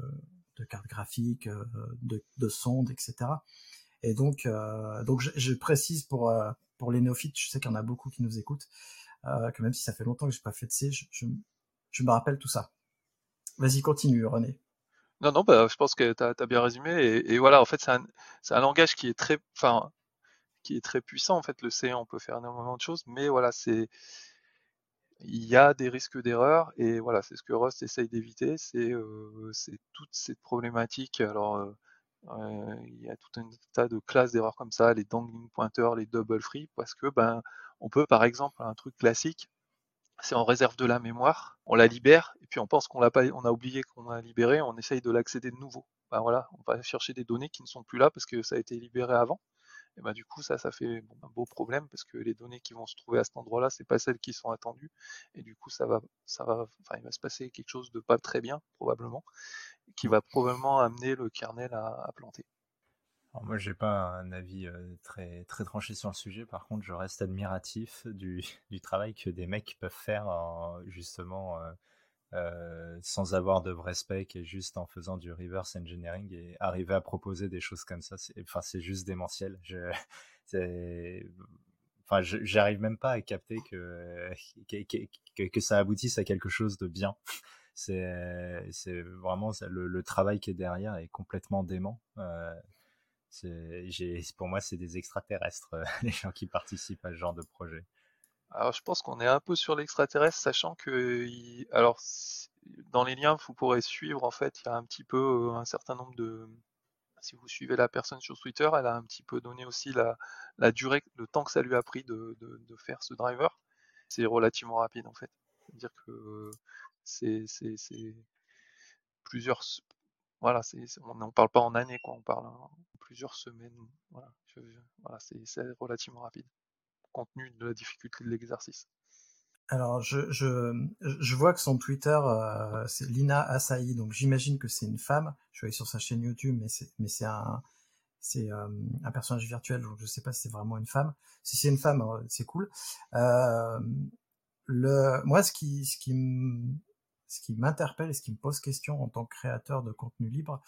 de cartes graphiques, euh, de, de sondes, etc. Et donc, euh, donc je, précise pour euh, pour les néophytes, je sais qu'il y en a beaucoup qui nous écoutent, que même si ça fait longtemps que j'ai pas fait de C, je, je, me rappelle tout ça. Vas-y, continue, René. Non, non, bah, je pense que tu as, bien résumé. Et, voilà, en fait, c'est un, un, langage qui est très, enfin, qui est très puissant. En fait, le C, on peut faire énormément de choses, mais voilà, c'est il y a des risques d'erreur et voilà, c'est ce que Rust essaye d'éviter, c'est euh, toute cette problématique. Alors, il y a tout un tas de classes d'erreurs comme ça, les dangling pointers, les double free, parce que ben, on peut par exemple un truc classique, c'est on réserve de la mémoire, on la libère et puis on pense qu'on l'a pas, on a oublié qu'on a libéré, on essaye de l'accéder de nouveau. Ben voilà, on va chercher des données qui ne sont plus là parce que ça a été libéré avant et bah, du coup ça ça fait un beau problème parce que les données qui vont se trouver à cet endroit-là c'est pas celles qui sont attendues et du coup ça va ça va enfin il va se passer quelque chose de pas très bien probablement qui va probablement amener le kernel à, planter. Alors moi, j'ai pas un avis euh, très très tranché sur le sujet. Par contre, je reste admiratif du, du travail que des mecs peuvent faire justement euh, sans avoir de vrai spec et juste en faisant du reverse engineering et arriver à proposer des choses comme ça, enfin, c'est juste démentiel. Je, enfin, j'arrive même pas à capter que, que, que, ça aboutisse à quelque chose de bien. C'est, vraiment le, le, travail qui est derrière est complètement dément. Euh, pour moi, c'est des extraterrestres, les gens qui participent à ce genre de projet. Alors je pense qu'on est un peu sur l'extraterrestre, sachant que alors dans les liens vous pourrez suivre en fait, il y a un petit peu euh, un certain nombre de si vous suivez la personne sur Twitter, elle a un petit peu donné aussi la, la durée, le temps que ça lui a pris de, de, faire ce driver. C'est relativement rapide en fait. C'est-à-dire que c'est plusieurs voilà, on n'en parle pas en années quoi, on parle en plusieurs semaines. Voilà, voilà c'est relativement rapide contenu de la difficulté de l'exercice. Alors, je, vois que son Twitter, euh, c'est Lina Asahi, donc j'imagine que c'est une femme. Je aller sur sa chaîne YouTube, mais c'est, euh, un personnage virtuel, donc je sais pas si c'est vraiment une femme. Si c'est une femme, euh, c'est cool. Moi, ce qui m'interpelle et ce qui me pose question en tant que créateur de contenu libre,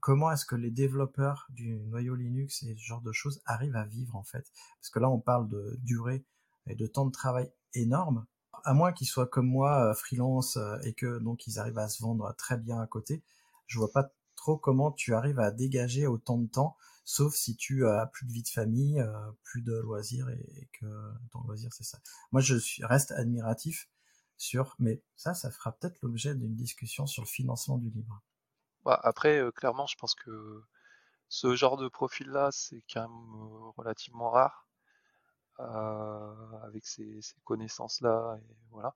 comment est-ce que les développeurs du noyau Linux et ce genre de choses arrivent à vivre en fait? Parce que là, on parle de durée et de temps de travail énorme. À moins qu'ils soient comme moi, euh, freelance, euh, et que donc ils arrivent à se vendre très bien à côté, je vois pas trop comment tu arrives à dégager autant de temps sauf si tu as plus de vie de famille, plus de loisirs et, que ton loisir c'est ça. Moi je reste admiratif sur, mais ça, ça fera peut-être l'objet d'une discussion sur le financement du livre. Bah, après, clairement, je pense que ce genre de profil-là, c'est quand même relativement rare. avec ces, connaissances-là, et voilà.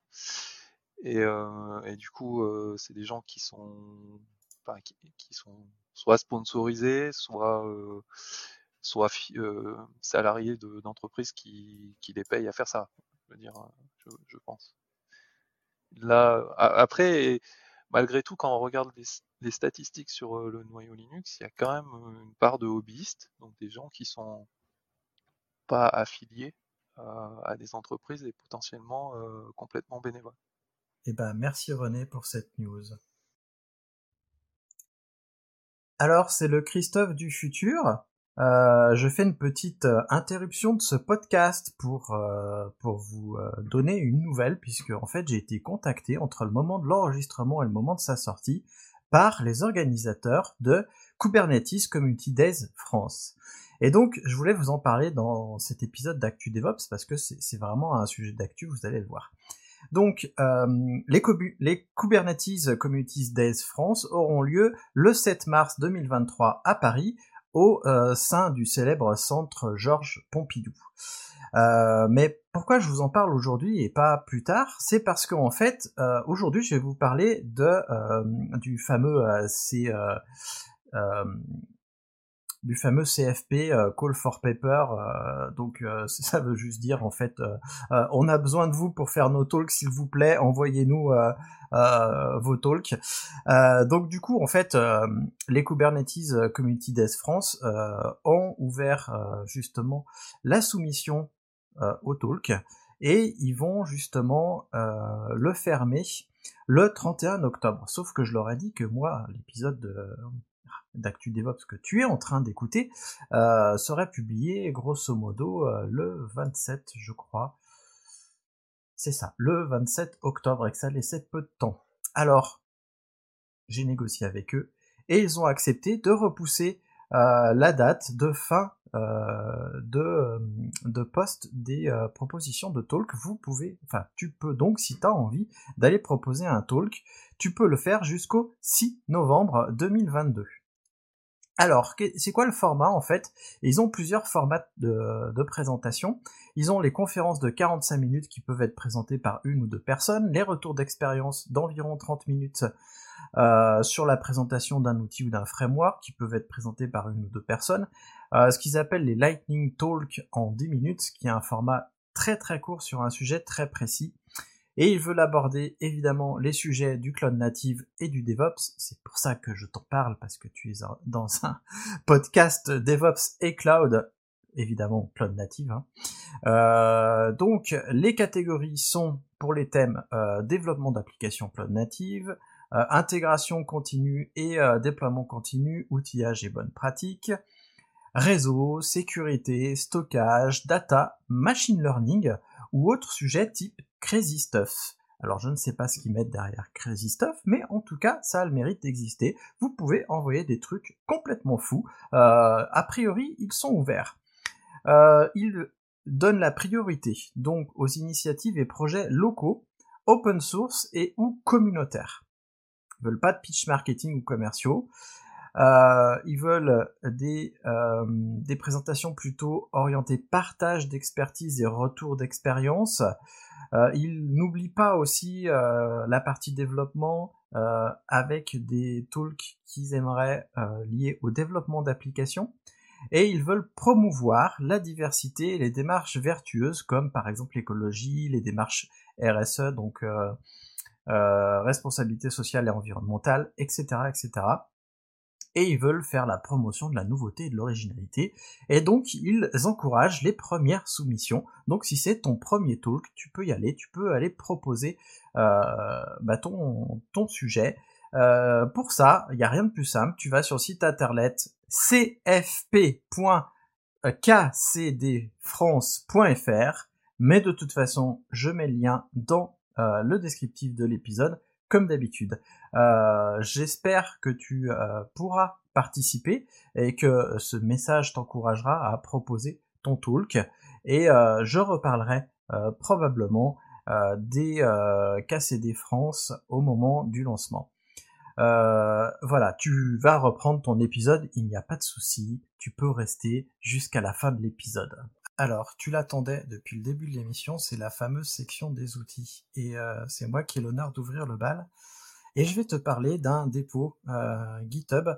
Et, du coup, c'est des gens qui sont, qui, sont soit sponsorisés, soit, soit salariés d'entreprises qui, qui, les payent à faire ça. Je veux dire, je, pense. Là, après, malgré tout, quand on regarde les, statistiques sur le noyau Linux, il y a quand même une part de hobbyistes, donc des gens qui sont pas affiliés à des entreprises et potentiellement complètement bénévoles. Eh ben, merci René pour cette news. Alors, c'est le Christophe du futur. Euh, je fais une petite euh, interruption de ce podcast pour euh, pour vous donner une nouvelle puisque en fait j'ai été contacté entre le moment de l'enregistrement et le moment de sa sortie par les organisateurs de Kubernetes Community Days France. Et donc je voulais vous en parler dans cet épisode d'Actu DevOps parce que c'est vraiment un sujet d'actu, vous allez le voir. Donc, euh, les, Kubernetes Communities Days France auront lieu le 7 mars 2023 à Paris, au euh, sein du célèbre centre Georges Pompidou. Euh, mais pourquoi je vous en parle aujourd'hui et pas plus tard C'est parce qu'en fait, aujourd'hui, je vais vous parler de du fameux du fameux CFP euh, Call for Paper. Euh, donc euh, ça veut juste dire en fait, on a besoin de vous pour faire nos talks, s'il vous plaît, envoyez-nous vos talks. donc du coup en fait, les Kubernetes Community Days France ont ouvert justement la soumission au talk et ils vont justement le fermer le 31 octobre. Sauf que je leur ai dit que moi, l'épisode de d'Actu DevOps que tu es en train d'écouter euh, serait publié grosso modo euh, le 27, je crois. C'est ça, le 27 octobre, et que ça laissait peu de temps. Alors, j'ai négocié avec eux, et ils ont accepté de repousser euh, la date de fin de, de poste des propositions de talk. Vous pouvez, enfin, tu peux donc, si tu as envie d'aller proposer un talk, tu peux le faire jusqu'au 6 novembre 2022. Alors, c'est quoi le format en fait? Ils ont plusieurs formats de, présentation. Ils ont les conférences de 45 minutes qui peuvent être présentées par une ou deux personnes, les retours d'expérience d'environ 30 minutes euh, sur la présentation d'un outil ou d'un framework qui peuvent être présentés par une ou deux personnes, euh, ce qu'ils appellent les Lightning Talk en 10 minutes, qui est un format très très court sur un sujet très précis. Et il veut aborder évidemment les sujets du cloud native et du DevOps. C'est pour ça que je t'en parle, parce que tu es dans un podcast DevOps et cloud, évidemment cloud native. Hein. Euh, donc les catégories sont pour les thèmes euh, développement d'applications cloud native, euh, intégration continue et déploiement continu, outillage et bonnes pratiques, réseau, sécurité, stockage, data, machine learning ou autres sujets type Crazy Stuff. Alors je ne sais pas ce qu'ils mettent derrière Crazy Stuff, mais en tout cas ça a le mérite d'exister. Vous pouvez envoyer des trucs complètement fous. Euh, a priori ils sont ouverts. Euh, ils donnent la priorité donc aux initiatives et projets locaux, open source et ou communautaires. Ils veulent pas de pitch marketing ou commerciaux. Euh, ils veulent des, des présentations plutôt orientées partage d'expertise et retour d'expérience. Euh, il n'oublie pas aussi euh, la partie développement euh, avec des talks qu'ils aimeraient liés au développement d'applications. Et ils veulent promouvoir la diversité et les démarches vertueuses comme par exemple l'écologie, les démarches RSE, donc responsabilité sociale et environnementale, etc., etc et ils veulent faire la promotion de la nouveauté et de l'originalité. Et donc ils encouragent les premières soumissions. Donc si c'est ton premier talk, tu peux y aller, tu peux aller proposer euh, bah, ton, sujet. Euh, pour ça, il n'y a rien de plus simple, tu vas sur le site internet cfp.kcdfrance.fr, mais de toute façon, je mets le lien dans euh, le descriptif de l'épisode comme d'habitude. J'espère que tu pourras participer et que ce message t'encouragera à proposer ton talk. Et je reparlerai probablement des KCD France au moment du lancement. Euh, voilà, tu vas reprendre ton épisode, il n'y a pas de souci, tu peux rester jusqu'à la fin de l'épisode. Alors, tu l'attendais depuis le début de l'émission, c'est la fameuse section des outils. Et euh, c'est moi qui ai l'honneur d'ouvrir le bal. Et je vais te parler d'un dépôt euh, GitHub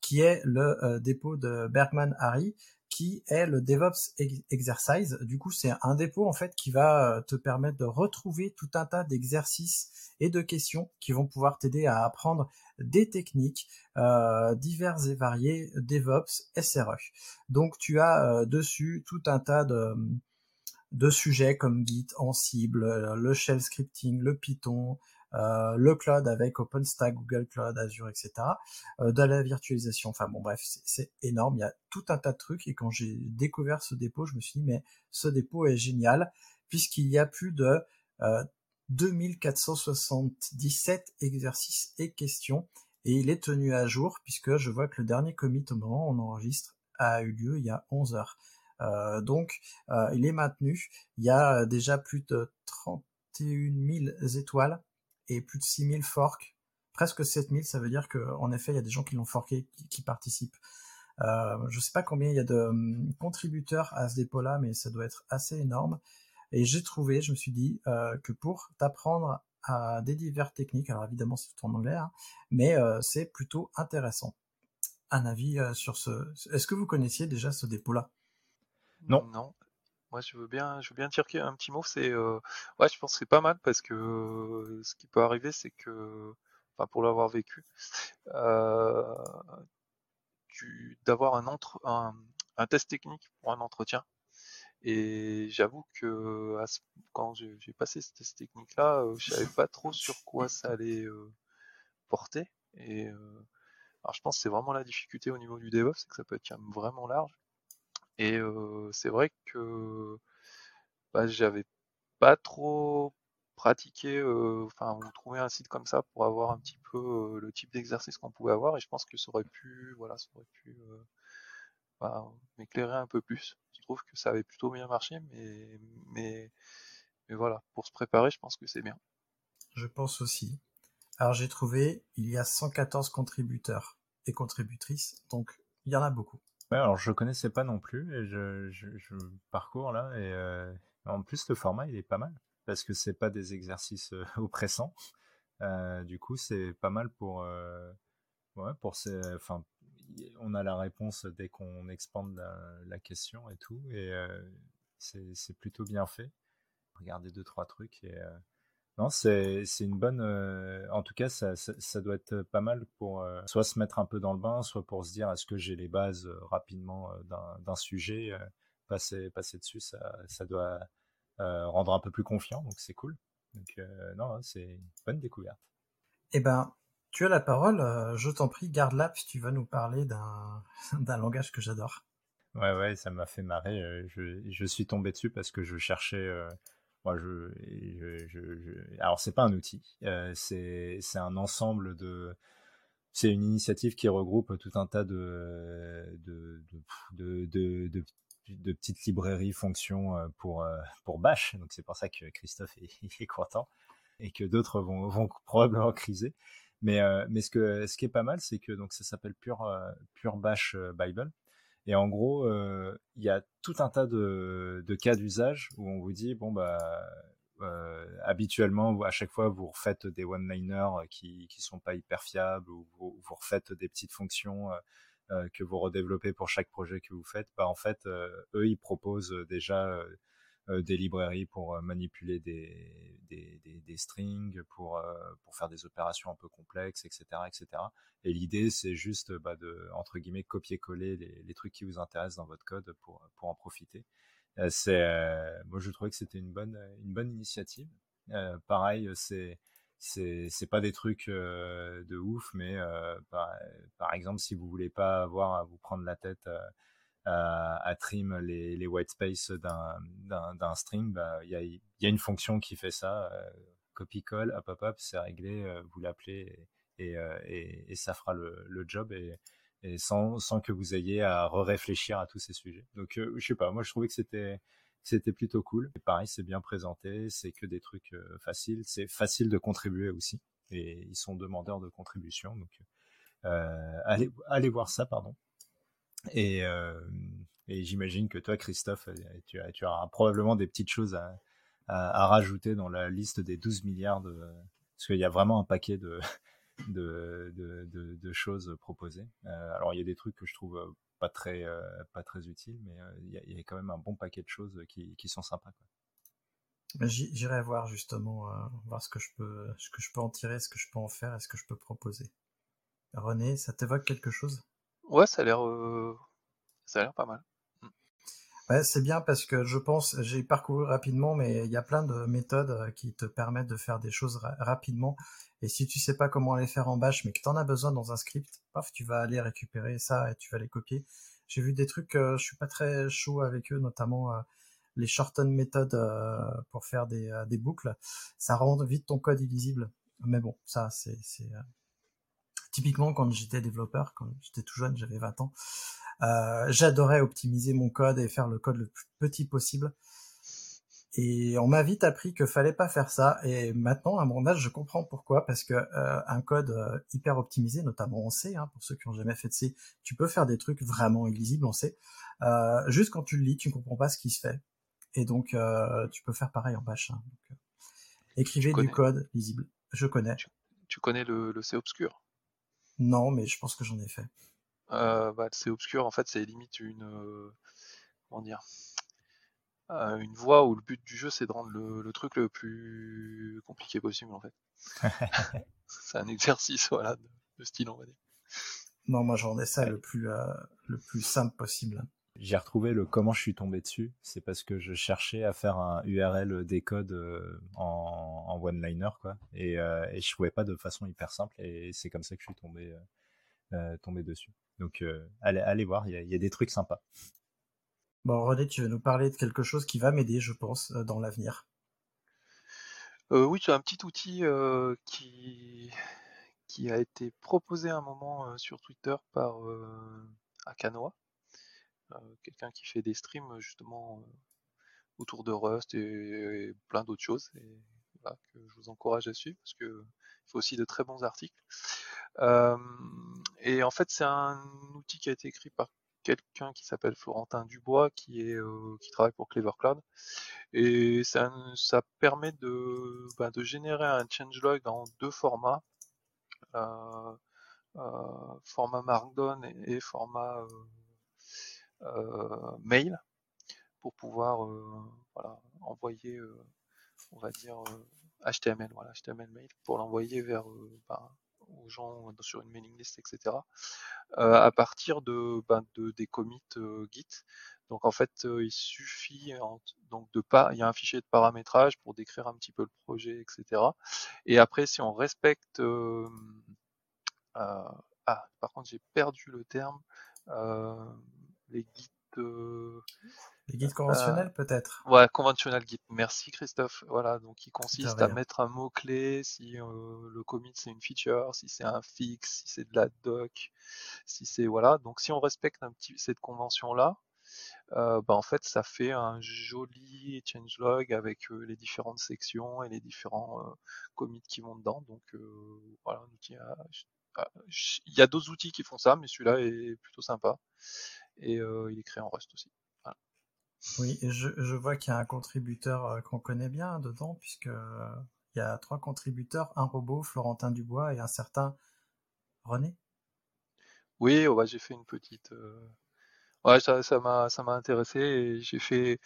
qui est le dépôt de Bergman Harry, qui est le DevOps Exercise. Du coup, c'est un dépôt en fait qui va te permettre de retrouver tout un tas d'exercices et de questions qui vont pouvoir t'aider à apprendre des techniques euh, diverses et variées DevOps SRE. Donc tu as euh, dessus tout un tas de, de sujets comme Git, Ansible, euh, le shell scripting, le Python, euh, le cloud avec OpenStack, Google Cloud, Azure, etc. Euh, de la virtualisation. Enfin bon, bref, c'est énorme. Il y a tout un tas de trucs. Et quand j'ai découvert ce dépôt, je me suis dit, mais ce dépôt est génial puisqu'il y a plus de euh, 2477 exercices et questions et il est tenu à jour puisque je vois que le dernier commit au moment où on enregistre a eu lieu il y a 11 heures. Euh, donc euh, il est maintenu. Il y a déjà plus de 31 000 étoiles et plus de 6 000 forks, presque 7 000. Ça veut dire qu'en effet il y a des gens qui l'ont forké, qui, participent. Euh, je sais pas combien il y a de hum, contributeurs à ce dépôt-là, mais ça doit être assez énorme. Et j'ai trouvé, je me suis dit euh, que pour t'apprendre à des divers techniques, alors évidemment c'est tout en anglais, hein, mais euh, c'est plutôt intéressant. Un avis euh, sur ce. Est-ce que vous connaissiez déjà ce dépôt-là? Non. Non. Moi, je veux bien, je veux bien tirer un petit mot. C'est, ouais, je pense que c'est pas mal parce que ce qui peut arriver, c'est que, enfin, pour l'avoir vécu, d'avoir un, un test technique pour un entretien et j'avoue que quand j'ai passé cette technique-là, euh, je savais pas trop sur quoi ça allait euh, porter. Et euh, alors je pense que c'est vraiment la difficulté au niveau du DevOps, c'est que ça peut être vraiment large. Et c'est vrai que bah, j'avais pas trop pratiqué, enfin, ou trouvé un site comme ça pour avoir un petit peu le type d'exercice qu'on pouvait avoir. Et je pense que ça aurait pu, voilà, ça aurait pu bah, m'éclairer un peu plus. Je trouve que ça avait plutôt bien marché, mais, mais, mais voilà, pour se préparer, je pense que c'est bien. Je pense aussi. Alors j'ai trouvé, il y a 114 contributeurs et contributrices, donc il y en a beaucoup. Ouais, alors je connaissais pas non plus, et je, je, parcours là, et euh, en plus le format il est pas mal, parce que c'est pas des exercices euh, oppressants. Euh, du coup, c'est pas mal pour, ouais, pour ces, enfin, on a la réponse dès qu'on expande la, question et tout, et c'est plutôt bien fait. Regardez deux trois trucs et non, c'est une bonne. Euh, en tout cas, ça, doit être pas mal pour soit se mettre un peu dans le bain, soit pour se dire est-ce que j'ai les bases rapidement d'un sujet. passer, passer dessus, ça, ça doit rendre un peu plus confiant, donc c'est cool. Donc non, c'est une bonne découverte. Eh ben, tu as la parole, euh, je t'en prie, garde-la, puis tu vas nous parler d'un langage que j'adore. Ouais, ouais, ça m'a fait marrer. Euh, je, je, suis tombé dessus parce que je cherchais. Euh, moi, je, je, je, Alors, c'est pas un outil, c'est un ensemble de. C'est une initiative qui regroupe tout un tas de, de, de, de, petites librairies fonctions pour, pour Bash. Donc, c'est pour ça que Christophe est, content et que d'autres vont, vont probablement criser. Mais, euh, mais ce, que, ce qui est pas mal, c'est que donc ça s'appelle Pure, euh, Pure Bash euh, Bible. Et en gros, il y a tout un tas de, cas d'usage où on vous dit, bon, bah, habituellement, à chaque fois, vous refaites des one-liners qui qui sont pas hyper fiables ou vous, refaites des petites fonctions que vous redéveloppez pour chaque projet que vous faites. Bah, en fait, eux, ils proposent déjà euh, des librairies pour euh, manipuler des, des, des, strings, pour, euh, pour faire des opérations un peu complexes, etc. etc. Et l'idée, c'est juste bah, de, entre guillemets, copier-coller les, les, trucs qui vous intéressent dans votre code pour, pour en profiter. c'est, moi, je trouvais que c'était une bonne, une bonne initiative. pareil, c'est c'est pas des trucs de ouf mais par, par, exemple si vous voulez pas avoir à vous prendre la tête à, trim les, les white space d'un string, bah, il y, a, y, a, une fonction qui fait ça. Euh, copie-colle, hop, hop, hop, c'est réglé, vous l'appelez et, et, et, ça fera le, le job et, et sans, sans, que vous ayez à réfléchir à tous ces sujets. Donc, je sais pas, moi je trouvais que c'était c'était plutôt cool. Et pareil, c'est bien présenté, c'est que des trucs faciles, c'est facile de contribuer aussi et ils sont demandeurs de contribution. Donc, euh, allez, allez voir ça, pardon. Et, euh, et j'imagine que toi, Christophe, tu, as, tu auras probablement des petites choses à, à, rajouter dans la liste des 12 milliards de, parce qu'il y a vraiment un paquet de, de, de, de, choses proposées. Euh, alors il y a des trucs que je trouve pas très, pas très utiles, mais il y, a, quand même un bon paquet de choses qui, qui sont sympas. J'irai voir justement, euh, voir ce que je peux, ce que je peux en tirer, ce que je peux en faire et ce que je peux proposer. René, ça t'évoque quelque chose? Ouais, ça a l'air, euh... ça a l'air pas mal. Mm. Ouais, c'est bien parce que je pense, j'ai parcouru rapidement, mais il y a plein de méthodes euh, qui te permettent de faire des choses ra rapidement. Et si tu sais pas comment les faire en bash, mais que tu en as besoin dans un script, paf, tu vas aller récupérer ça et tu vas les copier. J'ai vu des trucs, euh, je suis pas très chaud avec eux, notamment euh, les shorten méthodes euh, pour faire des, boucles, ça rend vite ton code illisible. Mais bon, ça c'est euh, typiquement quand j'étais développeur, quand j'étais tout jeune, j'avais 20 ans, euh, j'adorais optimiser mon code et faire le code le plus petit possible. Et on m'a vite appris que fallait pas faire ça. Et maintenant, à mon âge, je comprends pourquoi. Parce que euh, un code hyper optimisé, notamment en C, hein, pour ceux qui ont jamais fait de C, tu peux faire des trucs vraiment illisibles en C. Euh, juste quand tu le lis, tu ne comprends pas ce qui se fait. Et donc, euh, tu peux faire pareil en bash. Hein. Donc, euh, écrivez du code lisible. Je connais. Tu, connais le, le, C obscur? Non, mais je pense que j'en ai fait. Euh, bah, le C obscur, en fait, c'est limite une. Euh, comment dire euh, Une voie où le but du jeu, c'est de rendre le, le, truc le plus compliqué possible, en fait. c'est un exercice, voilà, de, de, style, on va dire. Non, moi, j'en ai ça le plus, le plus simple possible. J'ai retrouvé le comment je suis tombé dessus. C'est parce que je cherchais à faire un URL décode euh, en, en one-liner, quoi. Et, euh, et je trouvais pas de façon hyper simple. Et c'est comme ça que je suis tombé, euh, euh tombé dessus. Donc, euh, allez, allez voir, il y a, y a, des trucs sympas. Bon, René, tu veux nous parler de quelque chose qui va m'aider, je pense, dans l'avenir. oui, tu as un petit outil qui, qui a été proposé à un moment sur Twitter par Akanoa quelqu'un qui fait des streams justement euh, autour de Rust et, plein d'autres choses. Et voilà, que je vous encourage à suivre parce que il fait aussi de très bons articles. Euh, et en fait, c'est un outil qui a été écrit par quelqu'un qui s'appelle Florentin Dubois, qui est euh, qui travaille pour Clever Cloud. Et ça, ça permet de, bah, de générer un changelog dans deux formats. Euh, format Markdown et, format euh, mail pour pouvoir euh, voilà, envoyer, euh, on va dire, HTML, voilà, HTML mail pour l'envoyer vers ben, aux gens sur une mailing list, etc. Euh, à partir de, ben, de des commits euh, Git. Donc en fait, euh, il suffit donc de pas, il y a un fichier de paramétrage pour décrire un petit peu le projet, etc. Et après, si on respecte, ah, par contre, j'ai perdu le terme les guides euh, les guides conventionnels euh, peut-être Ouais, conventionnel guide. Merci Christophe. Voilà, donc il consiste à mettre un mot-clé si euh, le commit c'est une feature, si c'est un fix, si c'est de la doc, si c'est voilà. Donc si on respecte un petit cette convention là, euh, bah en fait ça fait un joli changelog avec euh, les différentes sections et les différents euh, commits qui vont dedans. Donc voilà, un outil à, il y a d'autres outils qui font ça, mais celui-là est plutôt sympa et euh, il est créé en Rust aussi. Voilà. Oui, et je, je vois qu'il y a un contributeur euh, qu'on connaît bien dedans, puisque euh, il y a trois contributeurs, un robot, Florentin Dubois et un certain René. Oui, oh bah, j'ai fait une petite. Euh... Ouais, ça, ça m'a, ça m'a intéressé et j'ai fait,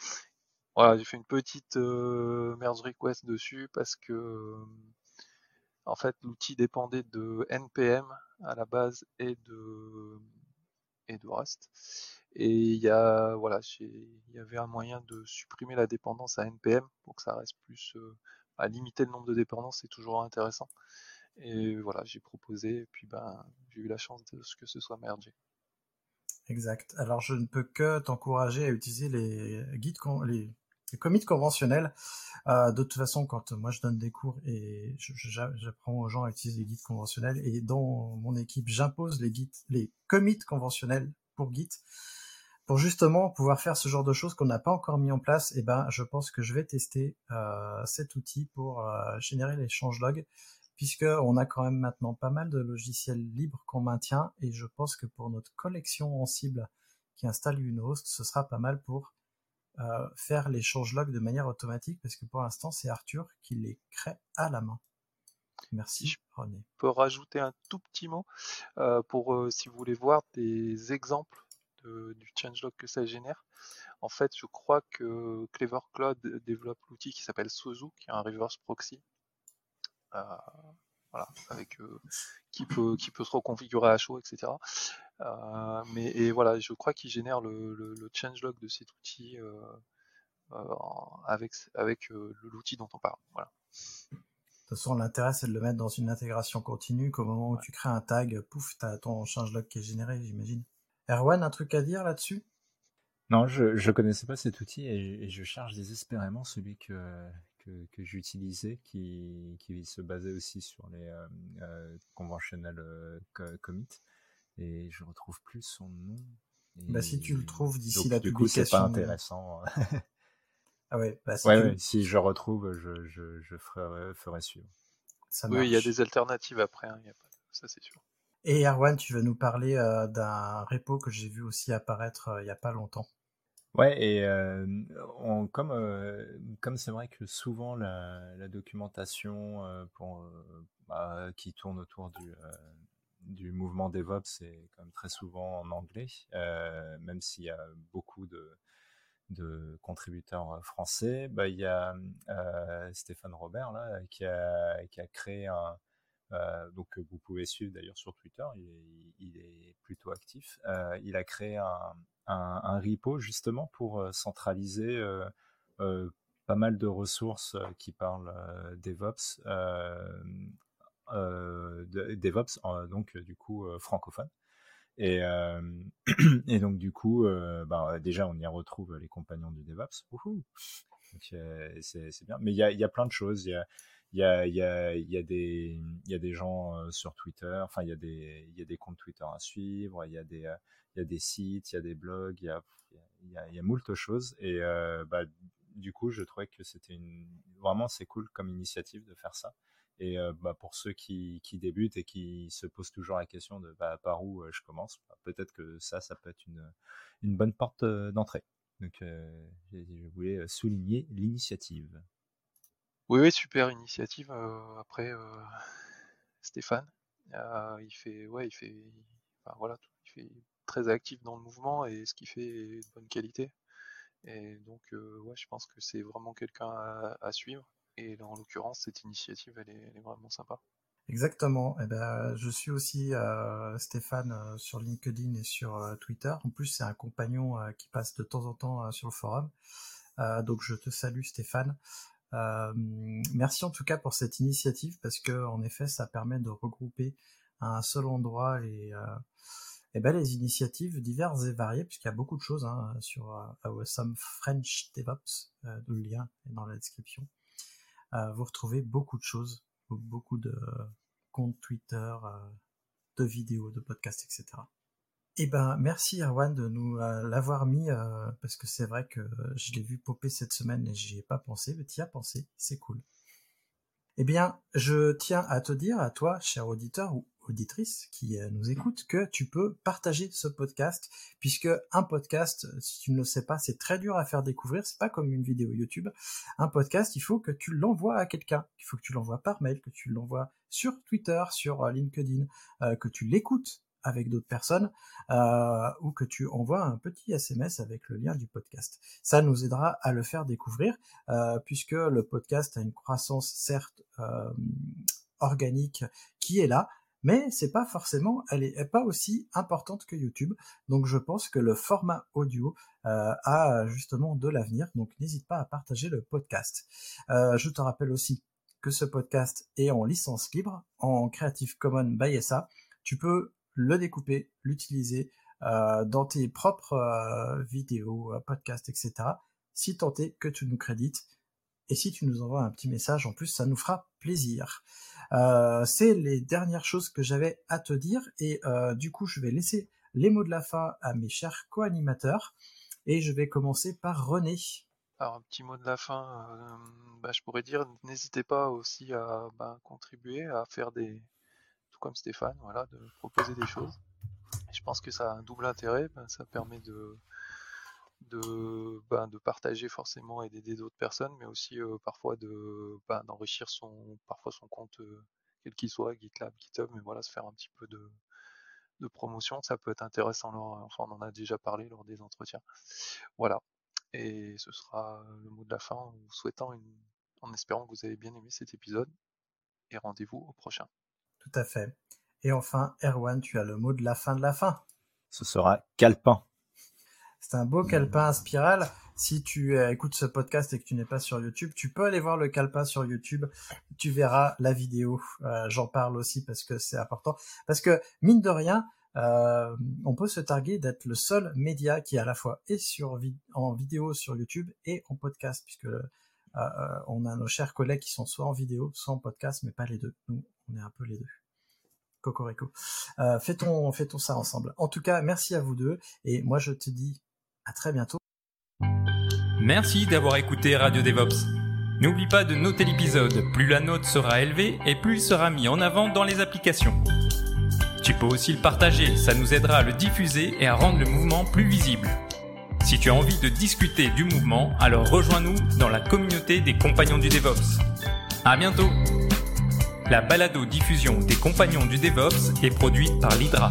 voilà, j'ai fait une petite euh, merge request dessus parce que, en fait, l'outil dépendait de npm à la base et de et de Rust. Et il y a, voilà, il y avait un moyen de supprimer la dépendance à npm pour que ça reste plus euh, à limiter le nombre de dépendances, c'est toujours intéressant. Et voilà, j'ai proposé, et puis ben, j'ai eu la chance de ce que ce soit mergé. Exact. Alors je ne peux que t'encourager à utiliser les guides, les, les commits conventionnels. Euh, de toute façon, quand moi je donne des cours et j'apprends aux gens à utiliser les guides conventionnels, et dans mon équipe, j'impose les guides, les commits conventionnels pour Git, pour justement pouvoir faire ce genre de choses qu'on n'a pas encore mis en place. Et ben, je pense que je vais tester euh, cet outil pour euh, générer les changelogs, puisque on a quand même maintenant pas mal de logiciels libres qu'on maintient, et je pense que pour notre collection en cible qui installe une host, ce sera pas mal pour euh, faire les changelogs de manière automatique parce que pour l'instant c'est Arthur qui les crée à la main. Merci je René. peux rajouter un tout petit mot euh, pour euh, si vous voulez voir des exemples du changelog que ça génère. En fait, je crois que Clever Cloud développe l'outil qui s'appelle Sozu, qui est un reverse proxy. Voilà, avec qui peut qui peut se reconfigurer à chaud, etc. Euh, mais et voilà, je crois qu'il génère le, le, changelog de cet outil euh, euh, avec, avec l'outil dont on parle. Voilà. De toute façon, l'intérêt, c'est de le mettre dans une intégration continue, qu'au moment où tu crées un tag, pouf, tu as ton changelog qui est généré, j'imagine. Erwan, un truc à dire là-dessus? Non, je ne connaissais pas cet outil et, je cherche désespérément celui que, que, que j'utilisais, qui, qui se basait aussi sur les euh, conventionnels commits et je retrouve plus son nom. Bah, si tu le trouves d'ici la du publication. Du coup, c'est pas intéressant. ah ouais, bah, si, ouais, si je retrouve, je, je, je ferai, ferai suivre. Ça oui, il y a des alternatives après, hein, y a pas... ça c'est sûr. Et Erwan, tu vas nous parler euh, d'un repo que j'ai vu aussi apparaître euh, il n'y a pas longtemps. Ouais, et comme comme c'est vrai que souvent la, documentation bah, qui tourne autour du, du mouvement DevOps, c'est quand même très souvent en anglais, même s'il y a beaucoup de, de contributeurs français. Bah, il y a Stéphane Robert là, qui, a, qui a créé un, donc vous pouvez suivre d'ailleurs sur Twitter, il est, plutôt actif. Il a créé un, un, repo justement pour euh, centraliser euh, pas mal de ressources qui parlent DevOps euh, DevOps, donc du coup euh, francophone. Et, euh, donc du coup, bah, déjà on y retrouve les compagnons du DevOps. c'est bien. Mais il y a, y a, plein de choses. Y a, il y a, y, a, y, a des, y a des gens sur Twitter, enfin il y, a des, y a des comptes Twitter à suivre, il y, a des, y a des sites, il y a des blogs, il y a, y, a, y a moult choses. Et bah, du coup, je trouvais que c'était une... vraiment c'est cool comme initiative de faire ça. Et euh, bah, pour ceux qui, qui, débutent et qui se posent toujours la question de bah, par où euh, je commence, bah, peut-être que ça, ça peut être une, une bonne porte euh, d'entrée. Donc, je voulais souligner l'initiative. Oui, oui, super initiative. après, Stéphane, il fait, ouais, il fait, voilà, il fait très actif dans le mouvement et ce qu'il fait est de bonne qualité. Et donc, ouais, je pense que c'est vraiment quelqu'un à, suivre. Et en l'occurrence, cette initiative, elle est, vraiment sympa. Exactement. Eh ben, je suis aussi Stéphane sur LinkedIn et sur Twitter. En plus, c'est un compagnon qui passe de temps en temps sur le forum. donc, je te salue, Stéphane. Merci en tout cas pour cette initiative parce que, en effet, ça permet de regrouper à un seul endroit les, et ben, les initiatives diverses et variées, puisqu'il y a beaucoup de choses hein, sur Awesome French DevOps. le lien est dans la description vous retrouvez beaucoup de choses, beaucoup de comptes Twitter, euh, de vidéos, de podcasts, etc. Eh ben, merci Erwan de nous euh, l'avoir mis, euh, parce que c'est vrai que je l'ai vu popper cette semaine et j'y ai pas pensé, mais tu y as pensé, c'est cool. Eh bien, je tiens à te dire, à toi, cher auditeur ou auditrice qui euh, nous écoute que tu peux partager ce podcast puisque un podcast, si tu ne le sais pas, c'est très dur à faire découvrir. C'est pas comme une vidéo YouTube. Un podcast, il faut que tu l'envoies à quelqu'un. Il faut que tu l'envoies par mail, que tu l'envoies sur Twitter, sur LinkedIn, que tu l'écoutes avec d'autres personnes euh, ou que tu envoies un petit SMS avec le lien du podcast. Ça nous aidera à le faire découvrir euh, puisque le podcast a une croissance certes euh, organique qui est là, mais c'est pas forcément, elle est pas aussi importante que YouTube. Donc je pense que le format audio a justement de l'avenir. Donc n'hésite pas à partager le podcast. Je te rappelle aussi que ce podcast est en licence libre, en Creative Commons by SA. Tu peux le découper, l'utiliser euh, dans tes propres vidéos, podcasts, etc. Si tant est que tu nous crédites. Et si tu nous envoies un petit message en plus, ça nous fera plaisir. Euh, c'est les dernières choses que j'avais à te dire et euh, du coup je vais laisser les mots de la fin à mes chers co-animateurs et je vais commencer par René. Alors un petit mot de la fin, euh, bah, je pourrais dire n'hésitez pas aussi à bah, contribuer, à faire des, comme Stéphane, voilà, de proposer des choses. je pense que ça a un double intérêt, bah, ça permet ben, de partager forcément et d'aider d'autres personnes, mais aussi euh, parfois de ben, d'enrichir son parfois son compte euh, quel qu'il soit, GitLab, GitHub, mais voilà, se faire un petit peu de, de promotion, ça peut être intéressant. enfin, on en a déjà parlé lors des entretiens. Voilà. Et ce sera le mot de la fin en espérant que vous avez bien aimé cet épisode. Et rendez-vous au prochain. Tout à fait. Et enfin, Erwan, tu as le mot de la fin de la fin. Ce sera Calpin. C'est un beau calepin à spirale. Si tu euh, écoutes ce podcast et que tu n'es pas sur YouTube, tu peux aller voir le calepin sur YouTube. Tu verras la vidéo. Euh, j'en parle aussi parce que c'est important. Parce que mine de rien, euh, on peut se targuer d'être le seul média qui à la fois est sur en vidéo sur YouTube et en podcast, puisque on a nos chers collègues qui sont soit en vidéo, soit en podcast, mais pas les deux. Nous, on est un peu les deux. Cocorico. Euh, fait-on ça ensemble. En tout cas, merci à vous deux. Et moi, je te dis à très bientôt. Merci d'avoir écouté Radio DevOps. N'oublie pas de noter l'épisode, plus la note sera élevée et plus il sera mis en avant dans les applications. Tu peux aussi le partager, ça nous aidera à le diffuser et à rendre le mouvement plus visible. Si tu as envie de discuter du mouvement, alors rejoins-nous dans la communauté des compagnons du DevOps. À bientôt! La balado-diffusion des compagnons du DevOps est produite par l'Hydra.